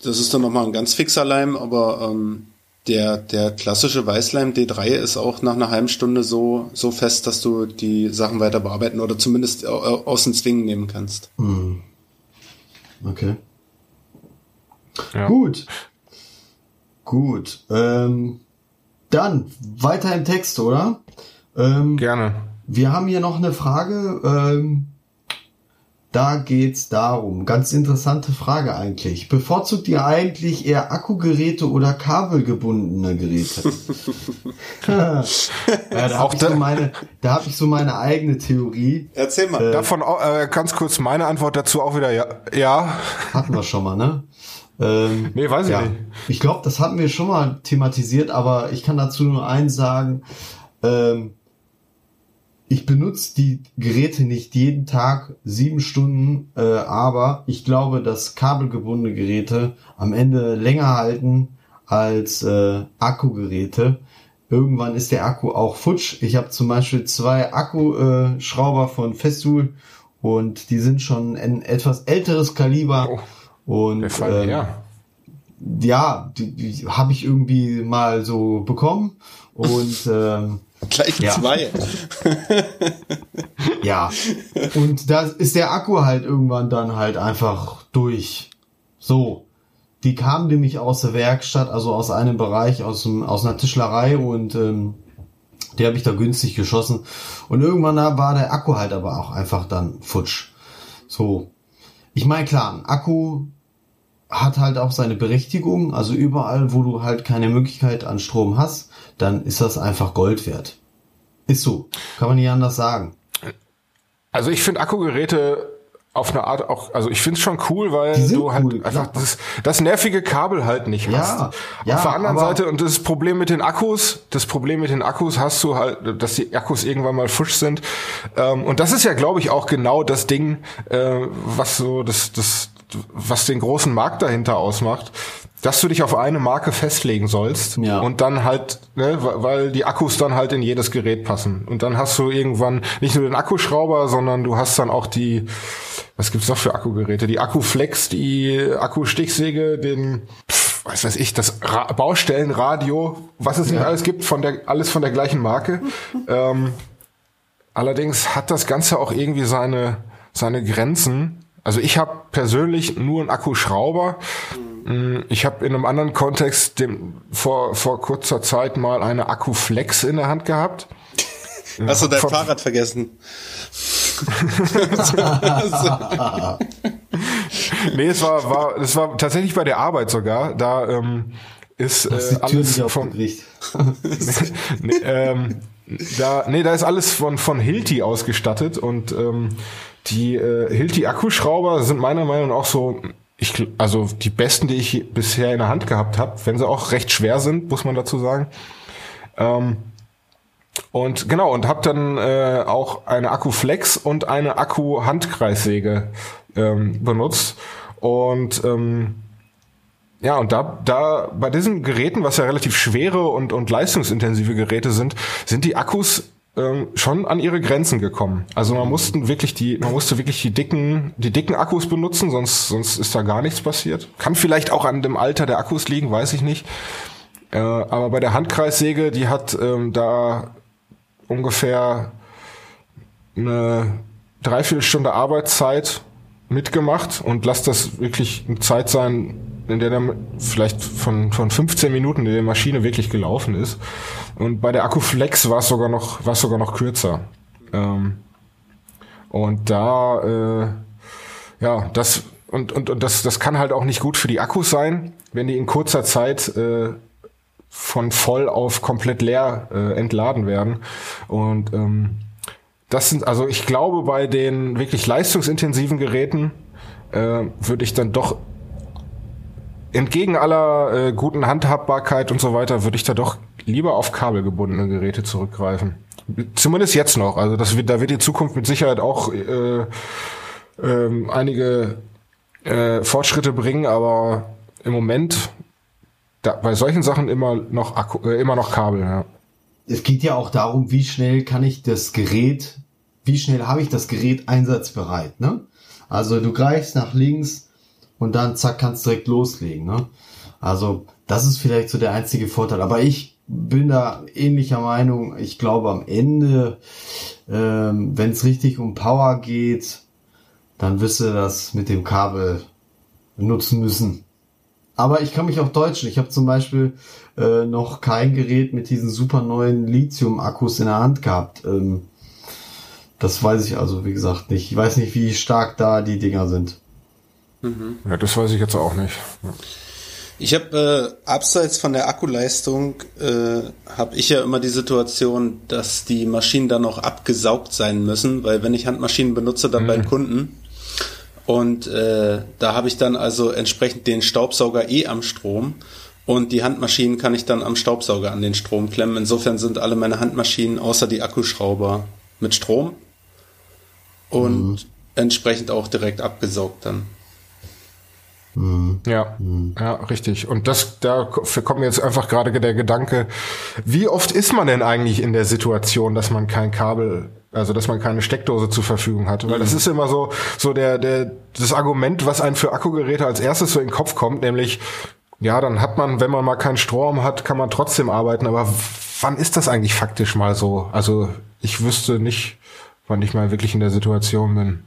Das ist dann nochmal ein ganz fixer Leim, aber ähm, der, der klassische Weißleim D3 ist auch nach einer halben Stunde so, so fest, dass du die Sachen weiter bearbeiten oder zumindest au- aus den Zwingen nehmen kannst. Okay. Ja. Gut. Gut. Ähm, dann weiter im Text, oder? Ähm, Gerne. Wir haben hier noch eine Frage. Ähm, da geht's darum. Ganz interessante Frage eigentlich. Bevorzugt ihr eigentlich eher Akkugeräte oder kabelgebundene Geräte? (laughs) (laughs) ja, da habe ich, so meine, da hab ich so meine eigene Theorie. Erzähl mal. Davon au- äh, ganz kurz meine Antwort dazu auch wieder ja. Ja. Hatten wir schon mal, ne? Ähm, Nee, weiß ich ja. nicht. Ich glaube, das hatten wir schon mal thematisiert, aber ich kann dazu nur eins sagen. Ähm, ich benutze die Geräte nicht jeden Tag sieben Stunden, äh, aber ich glaube, dass kabelgebundene Geräte am Ende länger halten als äh, Akkugeräte. Irgendwann ist der Akku auch futsch. Ich habe zum Beispiel zwei Akkuschrauber Schrauber von Festool und die sind schon ein etwas älteres Kaliber. Und Der Fall, ähm, ja. ja, die, die habe ich irgendwie mal so bekommen und (laughs) ähm, Gleich ja. zwei. (laughs) ja und da ist der Akku halt irgendwann dann halt einfach durch. So, die kamen nämlich aus der Werkstatt, also aus einem Bereich, aus dem, aus einer Tischlerei und ähm, die habe ich da günstig geschossen und irgendwann da war der Akku halt aber auch einfach dann futsch. So, ich meine klar, ein Akku hat halt auch seine Berechtigung. Also überall, wo du halt keine Möglichkeit an Strom hast, dann ist das einfach Gold wert. Ist so. Kann man nicht anders sagen. Also ich finde Akkugeräte auf eine Art auch, also ich finde es schon cool, weil du halt cool, einfach das, das nervige Kabel halt nicht Ja, hast. ja, auf der anderen Seite, und das Problem mit den Akkus, das Problem mit den Akkus hast du halt, dass die Akkus irgendwann mal fusch sind. Ähm, und das ist ja, glaube ich, auch genau das Ding, äh, was so das, das, was den großen Markt dahinter ausmacht. Dass du dich auf eine Marke festlegen sollst Ja. und dann halt, ne, weil die Akkus dann halt in jedes Gerät passen. Und dann hast du irgendwann nicht nur den Akkuschrauber, sondern du hast dann auch die, was gibt's noch für Akkugeräte? Die Akkuflex, die Akkustichsäge, den, pf, was weiß ich, das Ra Baustellenradio, was es nicht alles gibt, von der, alles von der gleichen Marke. (laughs) ähm, allerdings hat das Ganze auch irgendwie seine, seine Grenzen. Also ich habe persönlich nur einen Akkuschrauber. Mm, Ich habe in einem anderen Kontext dem, vor, vor kurzer Zeit mal eine Akkuflex in der Hand gehabt. (laughs) Hast du dein Von- Fahrrad vergessen? (laughs) Nee, es war, war, es war tatsächlich bei der Arbeit sogar. Da ähm, ist äh, alles vom, (laughs) nee, ähm, da, nee, da ist alles von, von Hilti ausgestattet und ähm, die äh, Hilti Akkuschrauber sind meiner Meinung nach auch so, ich, also die besten, die ich bisher in der Hand gehabt habe, wenn sie auch recht schwer sind, muss man dazu sagen. Ähm, und genau, und habe dann äh, auch eine Akkuflex und eine Akku-Handkreissäge ähm, benutzt. Und ähm, ja, und da, da bei diesen Geräten, was ja relativ schwere und, und leistungsintensive Geräte sind, sind die Akkus ähm, schon an ihre Grenzen gekommen. Also man mussten wirklich die, man musste wirklich die dicken, die dicken Akkus benutzen, sonst, sonst ist da gar nichts passiert. Kann vielleicht auch an dem Alter der Akkus liegen, weiß ich nicht. Äh, aber bei der Handkreissäge, die hat ähm, da ungefähr eine Dreiviertelstunde Arbeitszeit mitgemacht und lass das wirklich eine Zeit sein, in der dann vielleicht von, von 15 Minuten in der Maschine wirklich gelaufen ist. Und bei der Akkuflex war es sogar noch, war es sogar noch kürzer. Ähm, und da, äh, ja, das, und, und, und das, das kann halt auch nicht gut für die Akkus sein, wenn die in kurzer Zeit äh, von voll auf komplett leer äh, entladen werden. Und ähm, das sind, also ich glaube, bei den wirklich leistungsintensiven Geräten äh, würde ich dann doch entgegen aller äh, guten Handhabbarkeit und so weiter, würde ich da doch lieber auf kabelgebundene Geräte zurückgreifen. Zumindest jetzt noch. Also das wird, da wird die Zukunft mit Sicherheit auch äh, äh, einige äh, Fortschritte bringen, aber im Moment da, bei solchen Sachen immer noch Akku, äh, immer noch Kabel. Ja. Es geht ja auch darum, wie schnell kann ich das Gerät, wie schnell habe ich das Gerät einsatzbereit. Ne? Also du greifst nach links und dann zack kannst direkt loslegen. Ne? Also das ist vielleicht so der einzige Vorteil. Aber ich bin da ähnlicher Meinung. Ich glaube am Ende, ähm, wenn es richtig um Power geht, dann wirst du das mit dem Kabel nutzen müssen. Aber ich kann mich auch täuschen. Ich habe zum Beispiel äh, noch kein Gerät mit diesen super neuen Lithium-Akkus in der Hand gehabt. Ähm, das weiß ich also, wie gesagt, nicht. Ich weiß nicht, wie stark da die Dinger sind. Mhm. Ja, das weiß ich jetzt auch nicht. Ja. Ich habe äh, abseits von der Akkuleistung äh, habe ich ja immer die Situation, dass die Maschinen dann auch abgesaugt sein müssen, weil wenn ich Handmaschinen benutze, dann mhm. beim Kunden, und äh, da habe ich dann also entsprechend den Staubsauger eh am Strom. Und die Handmaschinen kann ich dann am Staubsauger an den Strom klemmen. Insofern sind alle meine Handmaschinen außer die Akkuschrauber mit Strom. Und mhm. entsprechend auch direkt abgesaugt dann. Mhm. Ja, mhm. ja, richtig. Und das, dafür kommt mir jetzt einfach gerade der Gedanke, wie oft ist man denn eigentlich in der Situation, dass man kein Kabel also, dass man keine Steckdose zur Verfügung hat. Weil das mhm. ist immer so, so der, der, das Argument, was einem für Akkugeräte als erstes so in den Kopf kommt, nämlich, ja, dann hat man, wenn man mal keinen Strom hat, kann man trotzdem arbeiten. Aber wann ist das eigentlich faktisch mal so? Also, ich wüsste nicht, wann ich mal wirklich in der Situation bin.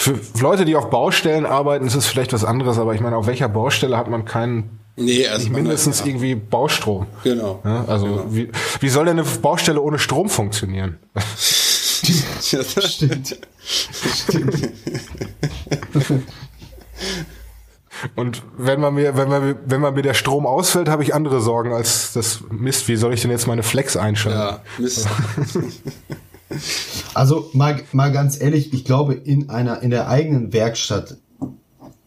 Für Leute, die auf Baustellen arbeiten, ist es vielleicht was anderes, aber ich meine, auf welcher Baustelle hat man keinen Nee, also mindestens ja. irgendwie Baustrom. Genau. Ja, also genau. Wie, wie soll denn eine Baustelle ohne Strom funktionieren? ja, das stimmt. Das stimmt. Und wenn man mir, wenn man, wenn man mir der Strom ausfällt, habe ich andere Sorgen als das Mist. Wie soll ich denn jetzt meine Flex einschalten? Ja, Mist. (laughs) Also mal, mal ganz ehrlich, ich glaube, in einer, in der eigenen Werkstatt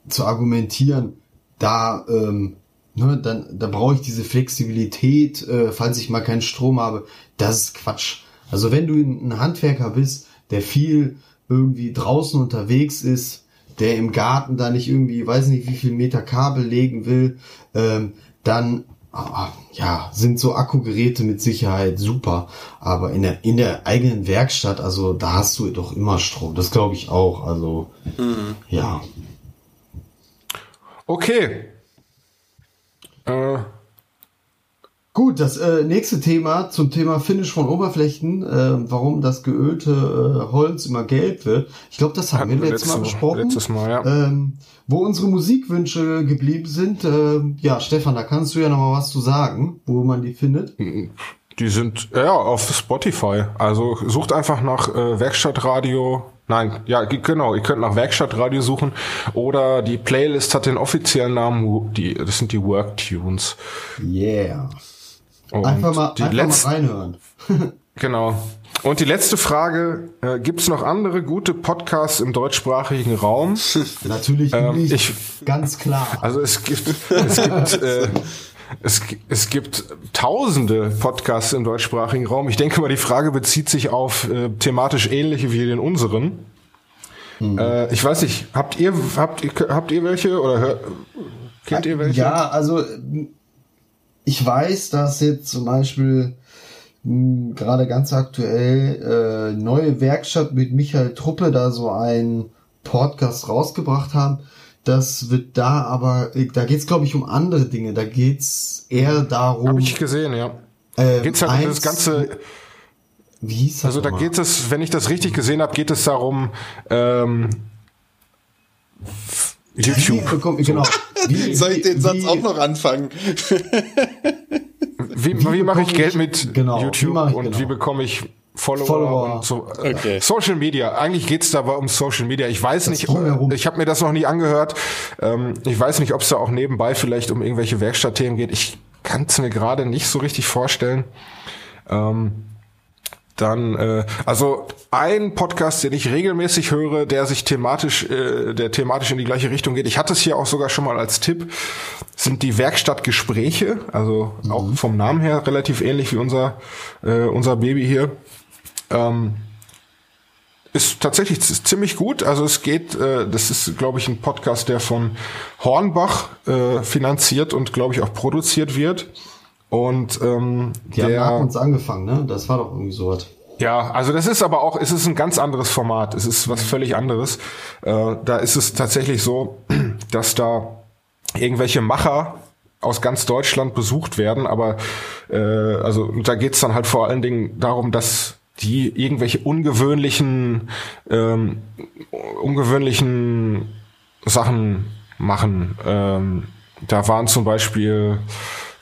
zu argumentieren, da, ähm, ne, dann, da brauche ich diese Flexibilität, äh, falls ich mal keinen Strom habe. Das ist Quatsch. Also wenn du ein Handwerker bist, der viel irgendwie draußen unterwegs ist, der im Garten da nicht irgendwie, weiß nicht, wie viel Meter Kabel legen will, ähm, dann ah, ja, sind so Akkugeräte mit Sicherheit super. Aber in der, in der eigenen Werkstatt, also da hast du doch immer Strom. Das glaube ich auch. Also, mhm. ja. Okay. Äh, Gut, das äh, nächste Thema zum Thema Finish von Oberflächen, äh, warum das geölte äh, Holz immer gelb wird. Ich glaube, das haben Hatten wir letztes Mal besprochen. Letztes Mal, ja. Ähm, wo unsere Musikwünsche geblieben sind. Äh, ja, Stefan, da kannst du ja noch mal was zu sagen, wo man die findet. Die sind ja auf Spotify. Also sucht einfach nach äh, Werkstattradio. Nein, ja, genau. Ihr könnt nach Werkstattradio suchen oder die Playlist hat den offiziellen Namen. Die, das sind die Work Tunes. Yeah. Und einfach mal, einfach letzte, mal reinhören. (laughs) genau. Und die letzte Frage, äh, gibt es noch andere gute Podcasts im deutschsprachigen Raum? (laughs) Natürlich ähm, nicht, ich, ganz klar. Also es gibt, es gibt, (laughs) äh, es, es gibt tausende Podcasts im deutschsprachigen Raum. Ich denke mal, die Frage bezieht sich auf äh, thematisch ähnliche wie den unseren. Mhm. Äh, ich weiß nicht, habt ihr, habt ihr, habt ihr welche oder hör, kennt ihr welche? Ja, also ich weiß, dass jetzt zum Beispiel hm, gerade ganz aktuell äh, neue Werkstatt mit Michael Truppe da so ein Podcast rausgebracht haben. Das wird da aber, da geht's glaube ich um andere Dinge. Da geht's eher darum. Habe ich gesehen, ja. Äh, geht's halt um das ganze. Wie hieß das Also da geht es, wenn ich das richtig gesehen habe, geht es darum. Ähm, YouTube. Genau. Wie, Soll ich den Satz wie, auch noch anfangen? wie, wie, wie mache ich Geld mit genau, YouTube und genau. wie bekomme ich Follower, Follower. und so. Okay. Social Media. Eigentlich geht's dabei um Social Media. Ich weiß das nicht, ich habe mir das noch nie angehört. Ähm, ich weiß nicht, ob es da auch nebenbei vielleicht um irgendwelche Werkstattthemen geht. Ich kann es mir gerade nicht so richtig vorstellen. Ähm, dann, äh, also ein Podcast, den ich regelmäßig höre, der sich thematisch, äh, der thematisch in die gleiche Richtung geht. Ich hatte es hier auch sogar schon mal als Tipp, sind die Werkstattgespräche, also mhm. auch vom Namen her relativ ähnlich wie unser äh, unser Baby hier. Ähm, ist tatsächlich ziemlich gut. Also es geht, äh, das ist, glaube ich, ein Podcast, der von Hornbach äh, finanziert und, glaube ich, auch produziert wird. Und ähm, die der, haben uns angefangen, ne? Das war doch irgendwie so was. Ja, also das ist aber auch, es ist ein ganz anderes Format. Es ist was völlig anderes. Äh, da ist es tatsächlich so, (clears throat) dass da irgendwelche Macher aus ganz Deutschland besucht werden, aber äh, also da geht's dann halt vor allen Dingen darum, dass die irgendwelche ungewöhnlichen, ähm, ungewöhnlichen Sachen machen. Ähm, da waren zum Beispiel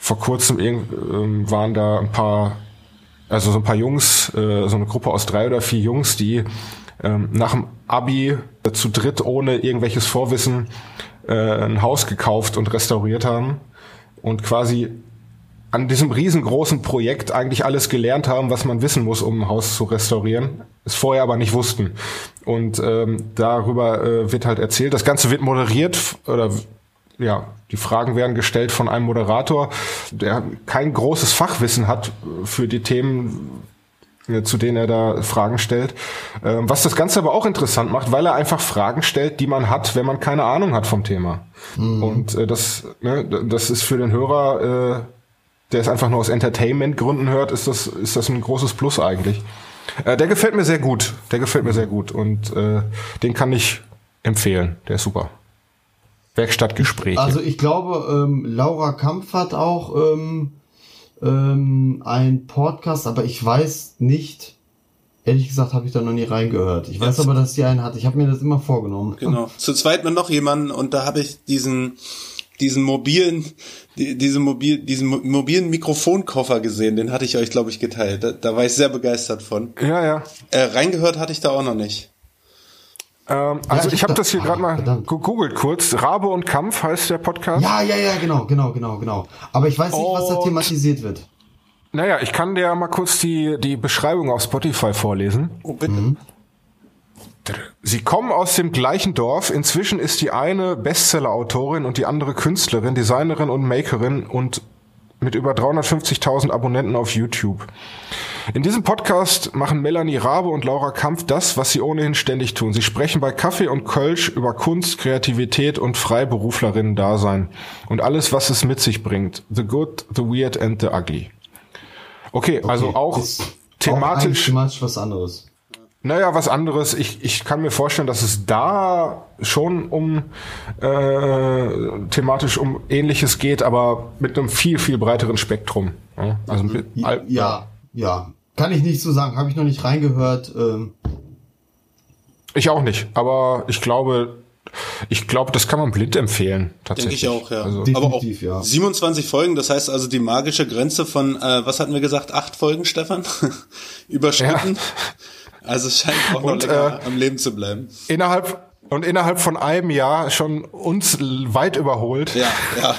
vor kurzem ähm, waren da ein paar, also so ein paar Jungs, äh, so eine Gruppe aus drei oder vier Jungs, die ähm, nach dem Abi zu dritt ohne irgendwelches Vorwissen äh, ein Haus gekauft und restauriert haben und quasi an diesem riesengroßen Projekt eigentlich alles gelernt haben, was man wissen muss, um ein Haus zu restaurieren, es vorher aber nicht wussten. Und ähm, darüber äh, wird halt erzählt. Das Ganze wird moderiert oder ja, die Fragen werden gestellt von einem Moderator, der kein großes Fachwissen hat für die Themen, äh, zu denen er da Fragen stellt. Ähm, was das Ganze aber auch interessant macht, weil er einfach Fragen stellt, die man hat, wenn man keine Ahnung hat vom Thema. Mhm. Und äh, das, ne, das ist für den Hörer äh, der es einfach nur aus Entertainment-Gründen hört, ist das, ist das ein großes Plus eigentlich. Der gefällt mir sehr gut. Der gefällt mir sehr gut. Und den kann ich empfehlen. Der ist super. Werkstattgespräche. Also ich glaube, ähm, Laura Kampf hat auch ähm, ähm, ein Podcast, aber ich weiß nicht, ehrlich gesagt habe ich da noch nie reingehört. Ich weiß aber, dass die einen hat. Ich habe mir das immer vorgenommen. Genau. Zu zweit mit noch jemanden und da habe ich diesen diesen mobilen, die, diese mobil, diesen mobilen Mikrofonkoffer gesehen, den hatte ich euch, glaube ich, geteilt. Da, da war ich sehr begeistert von. Ja, ja. Äh, reingehört hatte ich da auch noch nicht. Ähm, also ja, ich, ich habe das hier gerade mal verdammt. gegoogelt kurz. Rabe und Kampf heißt der Podcast. Ja, ja, ja, genau, genau, genau, genau. Aber ich weiß nicht, und was da thematisiert wird. Naja, ich kann dir mal kurz die, die Beschreibung auf Spotify vorlesen. Oh, bitte. Mhm. Sie kommen aus dem gleichen Dorf. Inzwischen ist die eine Bestseller-Autorin und die andere Künstlerin, Designerin und Makerin und mit über 350.000 Abonnenten auf YouTube. In diesem Podcast machen Melanie Rabe und Laura Kampf das, was sie ohnehin ständig tun. Sie sprechen bei Kaffee und Kölsch über Kunst, Kreativität und Freiberuflerinnen-Dasein und alles, was es mit sich bringt. The good, the weird and the ugly. Okay, okay also auch thematisch. Auch thematisch was anderes. Naja, was anderes. Ich, ich kann mir vorstellen, dass es da schon um äh, thematisch um Ähnliches geht, aber mit einem viel, viel breiteren Spektrum. Ja, also mit, ja, ja, ja. Kann ich nicht so sagen, habe ich noch nicht reingehört. Ähm. Ich auch nicht, aber ich glaube, ich glaube, das kann man blind empfehlen. Tatsächlich. Denke ich auch, ja. Also, aber auch ja. 27 Folgen, das heißt also die magische Grenze von, äh, was hatten wir gesagt, acht Folgen, Stefan? (laughs) Überschritten. Ja. (laughs) Also es scheint auch noch und, länger äh, am Leben zu bleiben. Innerhalb und innerhalb von einem Jahr schon uns weit überholt. Ja, ja.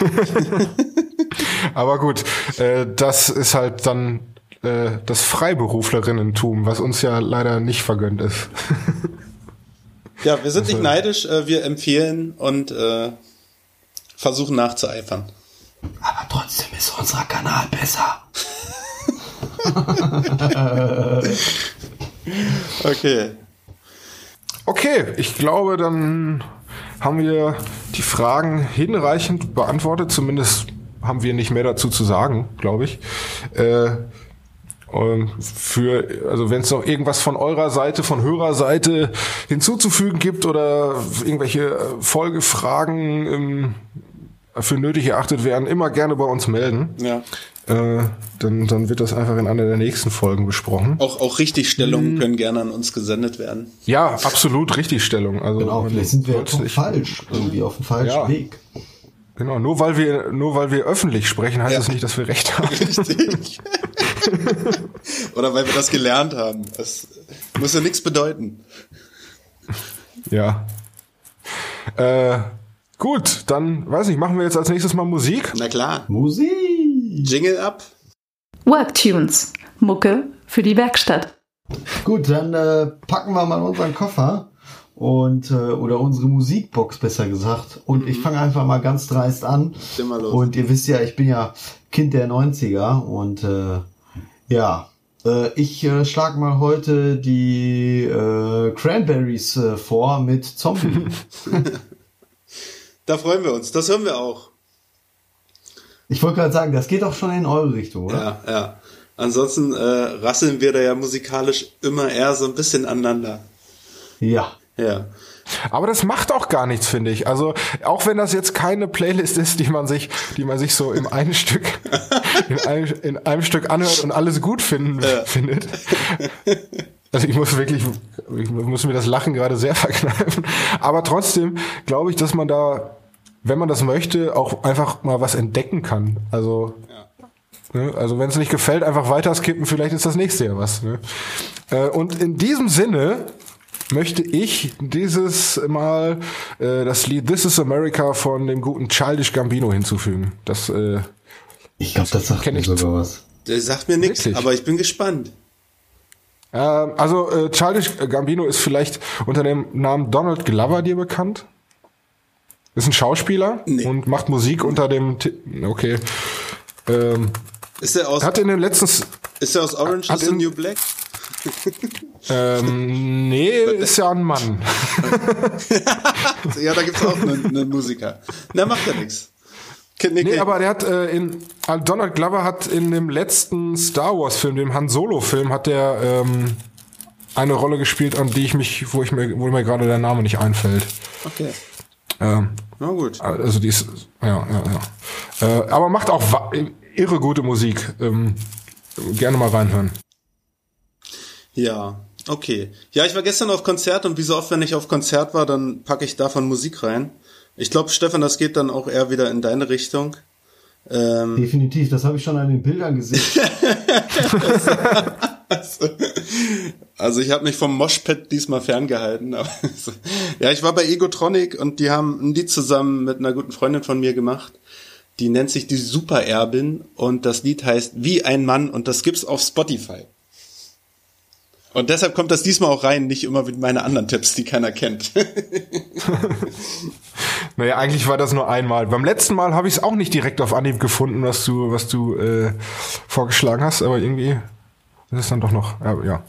(laughs) Aber gut, äh, das ist halt dann äh, das Freiberuflerinnentum, was uns ja leider nicht vergönnt ist. (laughs) ja, wir sind also, nicht neidisch, äh, wir empfehlen und äh, versuchen nachzueifern. Aber trotzdem ist unser Kanal besser. (laughs) (laughs) Okay. Okay, ich glaube, dann haben wir die Fragen hinreichend beantwortet. Zumindest haben wir nicht mehr dazu zu sagen, glaube ich. Äh, und für, also wenn es noch irgendwas von eurer Seite, von Hörerseite hinzuzufügen gibt oder irgendwelche Folgefragen ähm, für nötig erachtet werden, immer gerne bei uns melden. Ja. Äh, dann, dann wird das einfach in einer der nächsten Folgen besprochen. Auch, auch Richtigstellungen können gerne an uns gesendet werden. Ja, absolut Richtigstellung. Also Genau, vielleicht sind wir nicht- falsch, irgendwie auf dem falschen Ja. Weg. Genau, nur weil wir, nur weil wir öffentlich sprechen, heißt Ja. es nicht, dass wir recht haben. Richtig. (laughs) Oder weil wir das gelernt haben. Das muss ja nichts bedeuten. Ja. Äh, gut, dann weiß ich, machen wir jetzt als nächstes mal Musik. Na klar. Musik! Jingle ab. Worktunes. Mucke für die Werkstatt. Gut, dann äh, packen wir mal unseren Koffer und äh, oder unsere Musikbox besser gesagt. Und ich fange einfach mal ganz dreist an. Mal los. Und ihr wisst ja, ich bin ja Kind der 90er und äh, ja, äh, ich äh, schlag mal heute die äh, Cranberries äh, vor mit Zombie. (laughs) Da freuen wir uns. Das hören wir auch. Ich wollte gerade sagen, das geht auch schon in eure Richtung, oder? Ja, ja. Ansonsten äh, rasseln wir da ja musikalisch immer eher so ein bisschen aneinander. Ja. Ja. Aber das macht auch gar nichts, finde ich. Also, auch wenn das jetzt keine Playlist ist, die man sich, die man sich so im einen Stück, (laughs) in einem, in einem Stück anhört und alles gut finden, findet. Also ich muss wirklich, ich muss mir das Lachen gerade sehr verkneifen. Aber trotzdem glaube ich, dass man da, wenn man das möchte, auch einfach mal was entdecken kann. Also, ne, also wenn es nicht gefällt, einfach weiter skippen, vielleicht ist das nächste ja was. Ne? Äh, Und in diesem Sinne möchte ich dieses Mal äh, das Lied This is America von dem guten Childish Gambino hinzufügen. Das äh, Ich glaube, das sagt mir ich. sogar was. Der sagt mir nichts, aber ich bin gespannt. Ähm, also äh, Childish Gambino ist vielleicht unter dem Namen Donald Glover dir bekannt. Ist ein Schauspieler Nee. und macht Musik unter dem Ti okay. Ähm, Ist der aus, hat in den letzten ist der aus Orange is the in- New Black? ähm, nee, (laughs) ist ja ein Mann. (laughs) Ja, da gibt's auch einen, einen Musiker. Na, macht ja nichts. Nee, aber der hat äh, in äh, Donald Glover hat in dem letzten Star Wars Film, dem Han Solo Film, hat der ähm, eine Rolle gespielt, an die ich mich, wo ich mir, wo mir gerade der Name nicht einfällt. Okay. Ähm, Na gut. Also die ist, ja, ja, ja. Äh, aber macht auch irre gute Musik. Ähm, gerne mal reinhören. Ja, okay. Ja, ich war gestern auf Konzert und wie so oft, wenn ich auf Konzert war, dann packe ich davon Musik rein. Ich glaube, Stefan, das geht dann auch eher wieder in deine Richtung. Ähm, Definitiv, das habe ich schon an den Bildern gesehen. (laughs) (laughs) also ich habe mich vom Moshpad diesmal ferngehalten. Aber ja, ich war bei Egotronic und die haben ein Lied zusammen mit einer guten Freundin von mir gemacht. Die nennt sich die Supererbin und das Lied heißt Wie ein Mann und das gibt's auf Spotify. Und deshalb kommt das diesmal auch rein, nicht immer wie meine anderen Tipps, die keiner kennt. (laughs) Naja, eigentlich war das nur einmal. Beim letzten Mal habe ich es auch nicht direkt auf Anhieb gefunden, was du, was du äh, vorgeschlagen hast, aber irgendwie ist es dann doch noch. Ja, ja.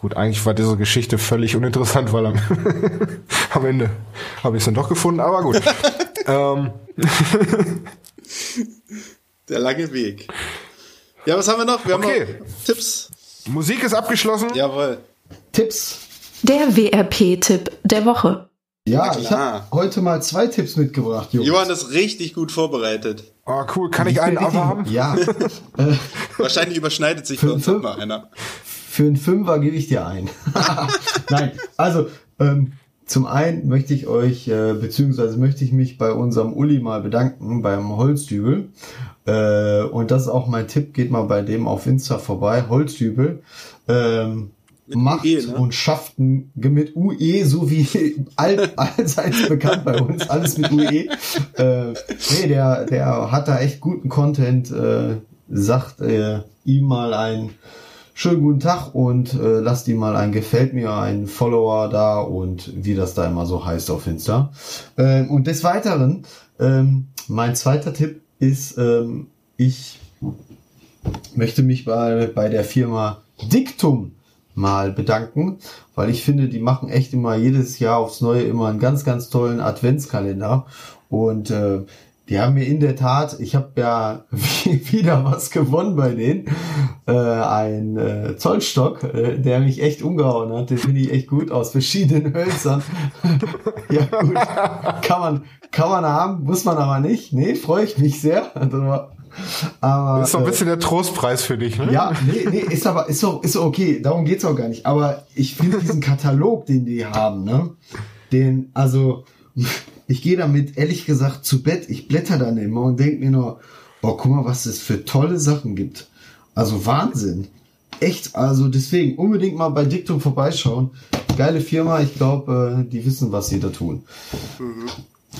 Gut, eigentlich war diese Geschichte völlig uninteressant, weil am, (laughs) am Ende habe ich es dann doch gefunden, aber gut. (laughs) ähm, Der lange Weg. Ja, was haben wir noch? Wir Okay. haben noch Tipps. Musik ist abgeschlossen. Jawohl. Tipps. Der WRP-Tipp der Woche. Ja, ich habe heute mal zwei Tipps mitgebracht, Jungs. Johann ist richtig gut vorbereitet. Oh, cool. Kann ich einen aber haben? Ja, (laughs) Wahrscheinlich überschneidet sich bei uns mal einer. für einen Fünfer gebe ich dir ein. (laughs) Nein, also ähm, zum einen möchte ich euch, äh, beziehungsweise möchte ich mich bei unserem Uli mal bedanken, beim Holzdübel. Äh, und das ist auch mein Tipp, geht mal bei dem auf Insta vorbei, Holzdübel. Ähm, macht UE, ne? und schafft mit UE, so wie (laughs) all, allseits bekannt bei uns, alles mit UE. Äh, nee, der, der hat da echt guten Content, äh, sagt äh, ihm mal ein schönen guten Tag und äh, lasst ihm mal ein Gefällt mir, ein Follower da und wie das da immer so heißt auf Insta. Ähm, und des Weiteren, ähm, mein zweiter Tipp ist, ähm, ich möchte mich bei, bei der Firma Dictum mal bedanken, weil ich finde, die machen echt immer jedes Jahr aufs Neue immer einen ganz, ganz tollen Adventskalender. Und äh, die haben mir in der Tat, ich habe ja (laughs) wieder was gewonnen bei denen, äh, ein äh, Zollstock, äh, der mich echt umgehauen hat. Den finde ich echt gut aus verschiedenen (laughs) Hölzern. ja gut, kann man, kann man haben, muss man aber nicht. Nee, freue ich mich sehr. Aber, das ist so ein bisschen äh, der Trostpreis für dich, ne? Ja, nee, nee, ist aber, ist so, ist okay, darum geht's auch gar nicht. Aber ich finde diesen Katalog, den die haben, ne, den, also, ich gehe damit ehrlich gesagt zu Bett, ich blätter dann immer und denke mir nur, boah, guck mal, was es für tolle Sachen gibt. Also Wahnsinn. Echt, also deswegen unbedingt mal bei Diktum vorbeischauen. Geile Firma, ich glaube, äh, die wissen, was sie da tun. Mhm.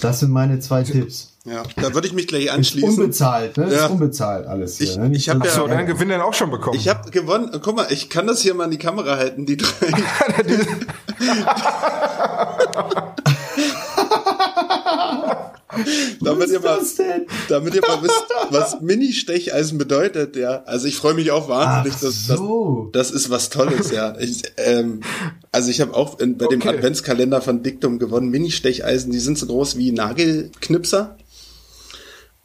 Das sind meine zwei Tipps. Ja, da würde ich mich gleich anschließen. Ist unbezahlt, ne? Ja. Ist unbezahlt alles hier. Ich, ne? ich habe ja, so, deinen Gewinn dann auch schon bekommen. Ich habe gewonnen. Guck mal, ich kann das hier mal in die Kamera halten, die drei. (laughs) (laughs) damit, ihr mal, damit ihr mal wisst, was Mini-Stecheisen bedeutet, ja. Also ich freue mich auch wahnsinnig, dass so. das, das ist was Tolles, ja. Ich, ähm, also ich habe auch in, bei okay. dem Adventskalender von Diktum gewonnen, Mini-Stecheisen, die sind so groß wie Nagelknipser.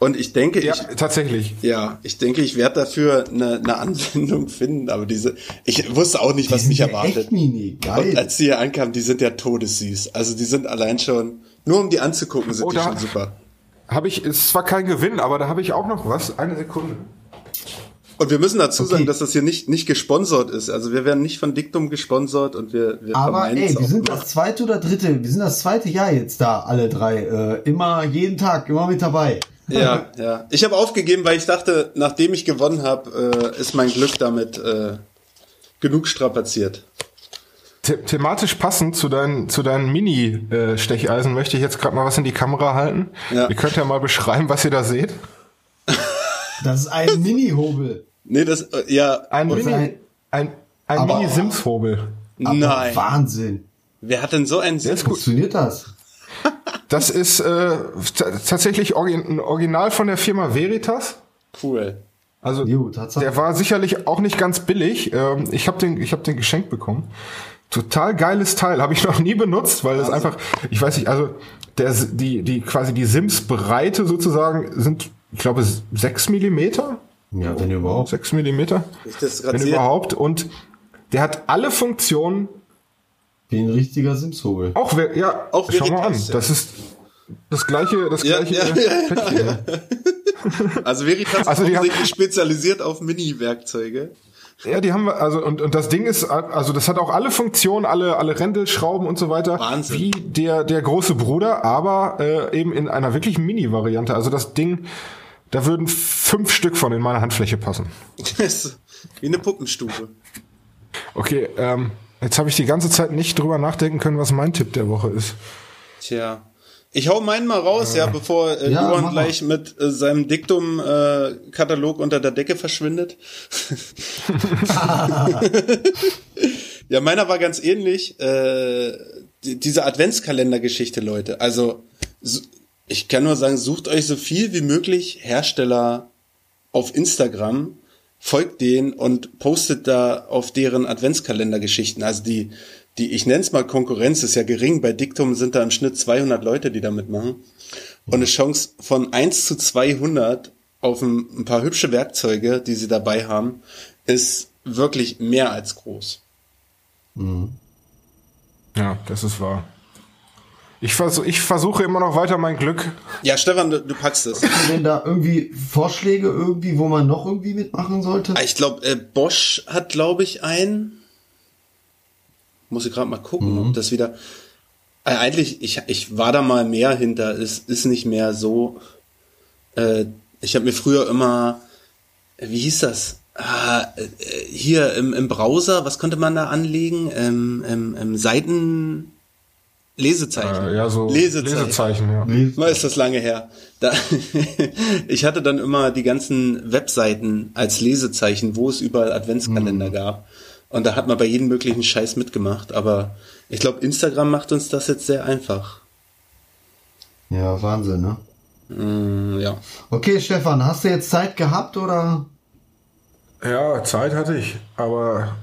Und ich denke, ja, ich, tatsächlich. Ja, ich denke, ich werde dafür eine, eine Anwendung (laughs) finden, aber diese, ich wusste auch nicht, was mich erwartet. Echt mini. Geil. Und als sie hier ankamen, die sind ja todessüß. Also die sind allein schon, nur um die anzugucken, sind oh, die schon super. Habe ich, ist zwar kein Gewinn, aber da habe ich auch noch was. Eine Sekunde. Und wir müssen dazu okay. sagen, dass das hier nicht, nicht gesponsert ist. Also wir werden nicht von Diktum gesponsert und wir, wir Aber ey, wir sind das zweite oder dritte, wir sind das zweite Jahr jetzt da, alle drei. Äh, immer, jeden Tag, immer mit dabei. Ja, (laughs) ja. Ich habe aufgegeben, weil ich dachte, nachdem ich gewonnen habe, äh, ist mein Glück damit äh, genug strapaziert. The thematisch passend zu deinen, zu deinen Mini-Stecheisen möchte ich jetzt gerade mal was in die Kamera halten. Ja. Ihr könnt ja mal beschreiben, was ihr da seht. (laughs) Das ist ein Mini-Hobel. Nee, das, äh, ja. Ein Mini, ein, ein, ein Mini-Sims-Hobel. Nein. Wahnsinn. Wer hat denn so einen Sims? Funktioniert das? Das ist äh, tatsächlich ein Original von der Firma Veritas. Cool. Also jo, der war sicherlich auch nicht ganz billig. Ähm, ich habe den, ich habe den geschenkt bekommen. Total geiles Teil, habe ich (laughs) noch nie benutzt, weil es einfach, ich weiß nicht, also der, die, die quasi die Sims-Breite sozusagen sind, ich glaube, sechs Millimeter. Ja, wenn überhaupt. Sechs Millimeter. Wenn überhaupt. Und der hat alle Funktionen wie ein richtiger Simshobel. Auch wer, ja, auch schau mal an. Ja. Das ist das gleiche, das ja, gleiche ja, ja, ja. (laughs) Also Veritas also ist offensichtlich spezialisiert auf Mini-Werkzeuge. Ja, die haben wir, also, und, und das Ding ist, also das hat auch alle Funktionen, alle, alle Rändelschrauben und so weiter. Wahnsinn. Wie der, der große Bruder, aber äh, eben in einer wirklich Mini-Variante. Also das Ding, da würden fünf Stück von in meine Handfläche passen. (laughs) wie eine Puppenstufe. Okay, ähm, Jetzt habe ich die ganze Zeit nicht drüber nachdenken können, was mein Tipp der Woche ist. Tja. Ich hau meinen mal raus, ja, ja bevor äh, ja, Johann gleich mit äh, seinem Diktum-Katalog äh, unter der Decke verschwindet. (laughs) ja, meiner war ganz ähnlich. Äh, die, diese Adventskalender-Geschichte, Leute. Also, ich kann nur sagen, sucht euch so viel wie möglich Hersteller auf Instagram, folgt denen und postet da auf deren Adventskalendergeschichten. Also die, die, ich nenne es mal Konkurrenz, ist ja gering. Bei Diktum sind da im Schnitt 200 Leute, die da mitmachen. Und eine Chance von 1 zu 200 auf ein, ein paar hübsche Werkzeuge, die sie dabei haben, ist wirklich mehr als groß. Mhm. Ja, das ist wahr. Ich, vers ich versuche immer noch weiter mein Glück. Ja, Stefan, du, du packst es. Hast du denn da irgendwie Vorschläge irgendwie, wo man noch irgendwie mitmachen sollte? Ich glaube, äh, Bosch hat, glaube ich, einen. Muss ich gerade mal gucken, mhm. ob das wieder. Äh, eigentlich, ich, ich war da mal mehr hinter. Es ist nicht mehr so. Äh, ich habe mir früher immer, wie hieß das? Ah, äh, hier im, im Browser, was konnte man da anlegen? Ähm, ähm, ähm, Seiten Lesezeichen. Äh, ja, so Lesezeichen. Lesezeichen ja. Mal ist das lange her. Da, (laughs) ich hatte dann immer die ganzen Webseiten als Lesezeichen, wo es überall Adventskalender mhm. gab. Und da hat man bei jedem möglichen Scheiß mitgemacht. Aber ich glaube, Instagram macht uns das jetzt sehr einfach. Ja, Wahnsinn, ne? Mm, ja. Okay, Stefan, hast du jetzt Zeit gehabt oder? Ja, Zeit hatte ich, aber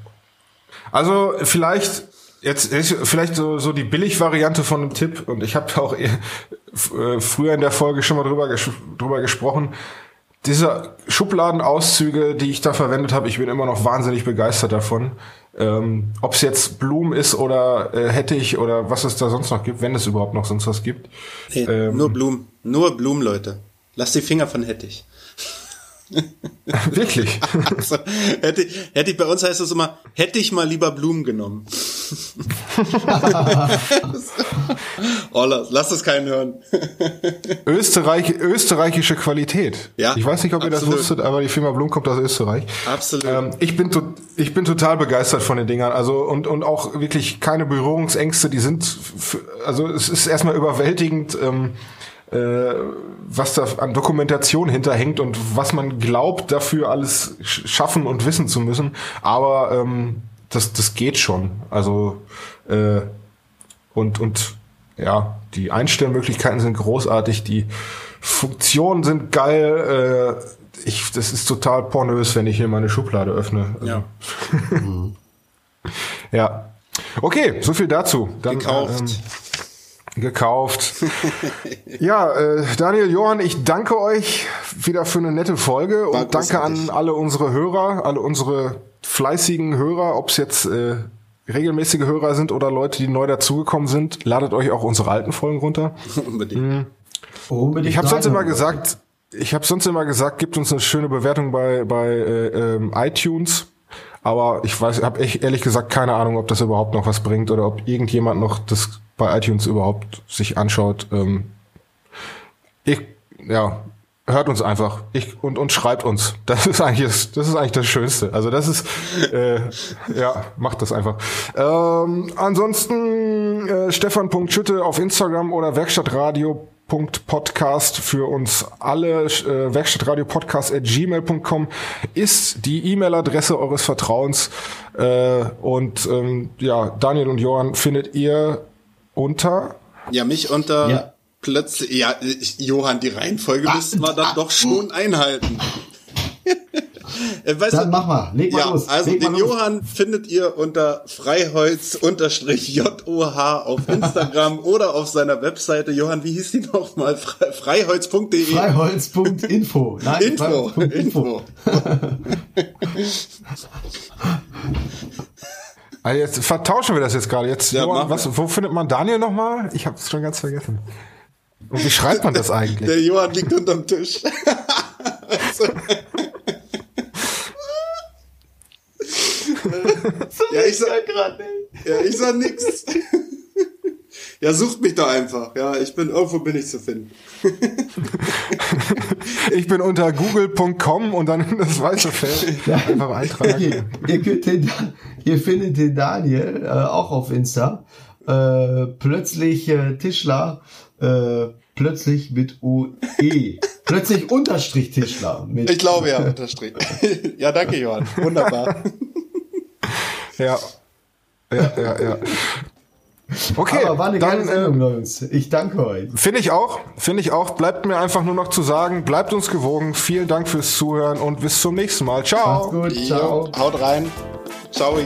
also vielleicht jetzt vielleicht so, so die Billig-Variante von einem Tipp und ich habe auch äh, früher in der Folge schon mal drüber, ges drüber gesprochen. Diese Schubladenauszüge, die ich da verwendet habe, ich bin immer noch wahnsinnig begeistert davon. Ähm, Ob es jetzt Blumen ist oder äh, Hettich oder was es da sonst noch gibt, wenn es überhaupt noch sonst was gibt. Nee, ähm, nur Blumen, nur Blumen, Leute. Lass die Finger von Hettich. (laughs) Wirklich? also, hätte, hätte ich, bei uns heißt es immer, hätte ich mal lieber Blumen genommen. (laughs) oh, lass, lass das keinen hören. Österreich, österreichische Qualität. Ja, ich weiß nicht, ob absolut. ihr das wusstet, aber die Firma Blum kommt aus Österreich. Absolut. Ähm, ich bin ich bin total begeistert von den Dingern. Also und und auch wirklich keine Berührungsängste. Die sind, also es ist erstmal überwältigend. Ähm, äh, was da an Dokumentation hinterhängt und was man glaubt, dafür alles schaffen und wissen zu müssen. Aber ähm, das, das geht schon. Also äh, und, und ja, die Einstellmöglichkeiten sind großartig, die Funktionen sind geil. Äh, ich, das ist total pornös, wenn ich hier meine Schublade öffne. Ja. (laughs) ja. Okay, so viel dazu. Dann, Gekauft. Ähm, gekauft. ja, äh, Daniel, Johann, ich danke euch wieder für eine nette Folge War und danke an alle unsere Hörer, alle unsere fleißigen Hörer, ob es jetzt äh, regelmäßige Hörer sind oder Leute, die neu dazugekommen sind. Ladet euch auch unsere alten Folgen runter. (laughs) Unbedingt. Mhm. Unbedingt. Ich habe sonst immer gesagt, ich habe sonst immer gesagt, gibt uns eine schöne Bewertung bei bei äh, ähm, iTunes. Aber ich weiß, habe ehrlich gesagt keine Ahnung, ob das überhaupt noch was bringt oder ob irgendjemand noch das bei iTunes überhaupt sich anschaut. Ähm, ich, ja, hört uns einfach ich, und, und schreibt uns. Das ist eigentlich das, das ist eigentlich das Schönste. Also das ist äh, ja macht das einfach. Ähm, ansonsten äh, Stefan.schütte auf Instagram oder Werkstattradio Podcast für uns alle äh, Werkstattradio Podcast at gmail.com ist die E-Mail-Adresse eures Vertrauens äh, und ähm, ja Daniel und Johann findet ihr unter? Ja, mich unter ja. plötzlich. Ja, Johann, die Reihenfolge müssten wir dann doch schon einhalten. Äh, weißt dann du, mach mal, leg mal ja, los. Also leg den Johann findet ihr unter freiholz-joh auf Instagram (laughs) oder auf seiner Webseite. Johann, wie hieß die nochmal? Freiholz.de Freiholz.info. Nein, Info. Info. (laughs) (laughs) Also jetzt vertauschen wir das jetzt gerade. Jetzt, ja, Johann, was, wo findet man Daniel nochmal? Ich habe es schon ganz vergessen. Und wie schreibt man das eigentlich? Der Johann liegt unterm Tisch. (laughs) ja, ich sag gerade Ja, ich sag nix. (laughs) Ja, sucht mich doch einfach. Ja, ich bin irgendwo bin ich zu finden. (laughs) ich bin unter google.com und dann in das weiße Feld ja. einfach eintragen. Ihr, ihr, den, ihr, findet den Daniel äh, auch auf Insta. Äh, plötzlich äh, Tischler, äh, plötzlich mit OE. (laughs) plötzlich Unterstrich Tischler. Mit ich glaube ja, Unterstrich. (laughs) ja, danke, Johann. Wunderbar. (laughs) ja. Ja, ja, ja. Okay, Aber war eine dann, geile Sendung, äh, Jungs. Ich danke euch. Finde ich auch, finde ich auch. Bleibt mir einfach nur noch zu sagen, bleibt uns gewogen. Vielen Dank fürs Zuhören und bis zum nächsten Mal. Ciao. Macht's gut, ciao. Jo, haut rein. Ciao.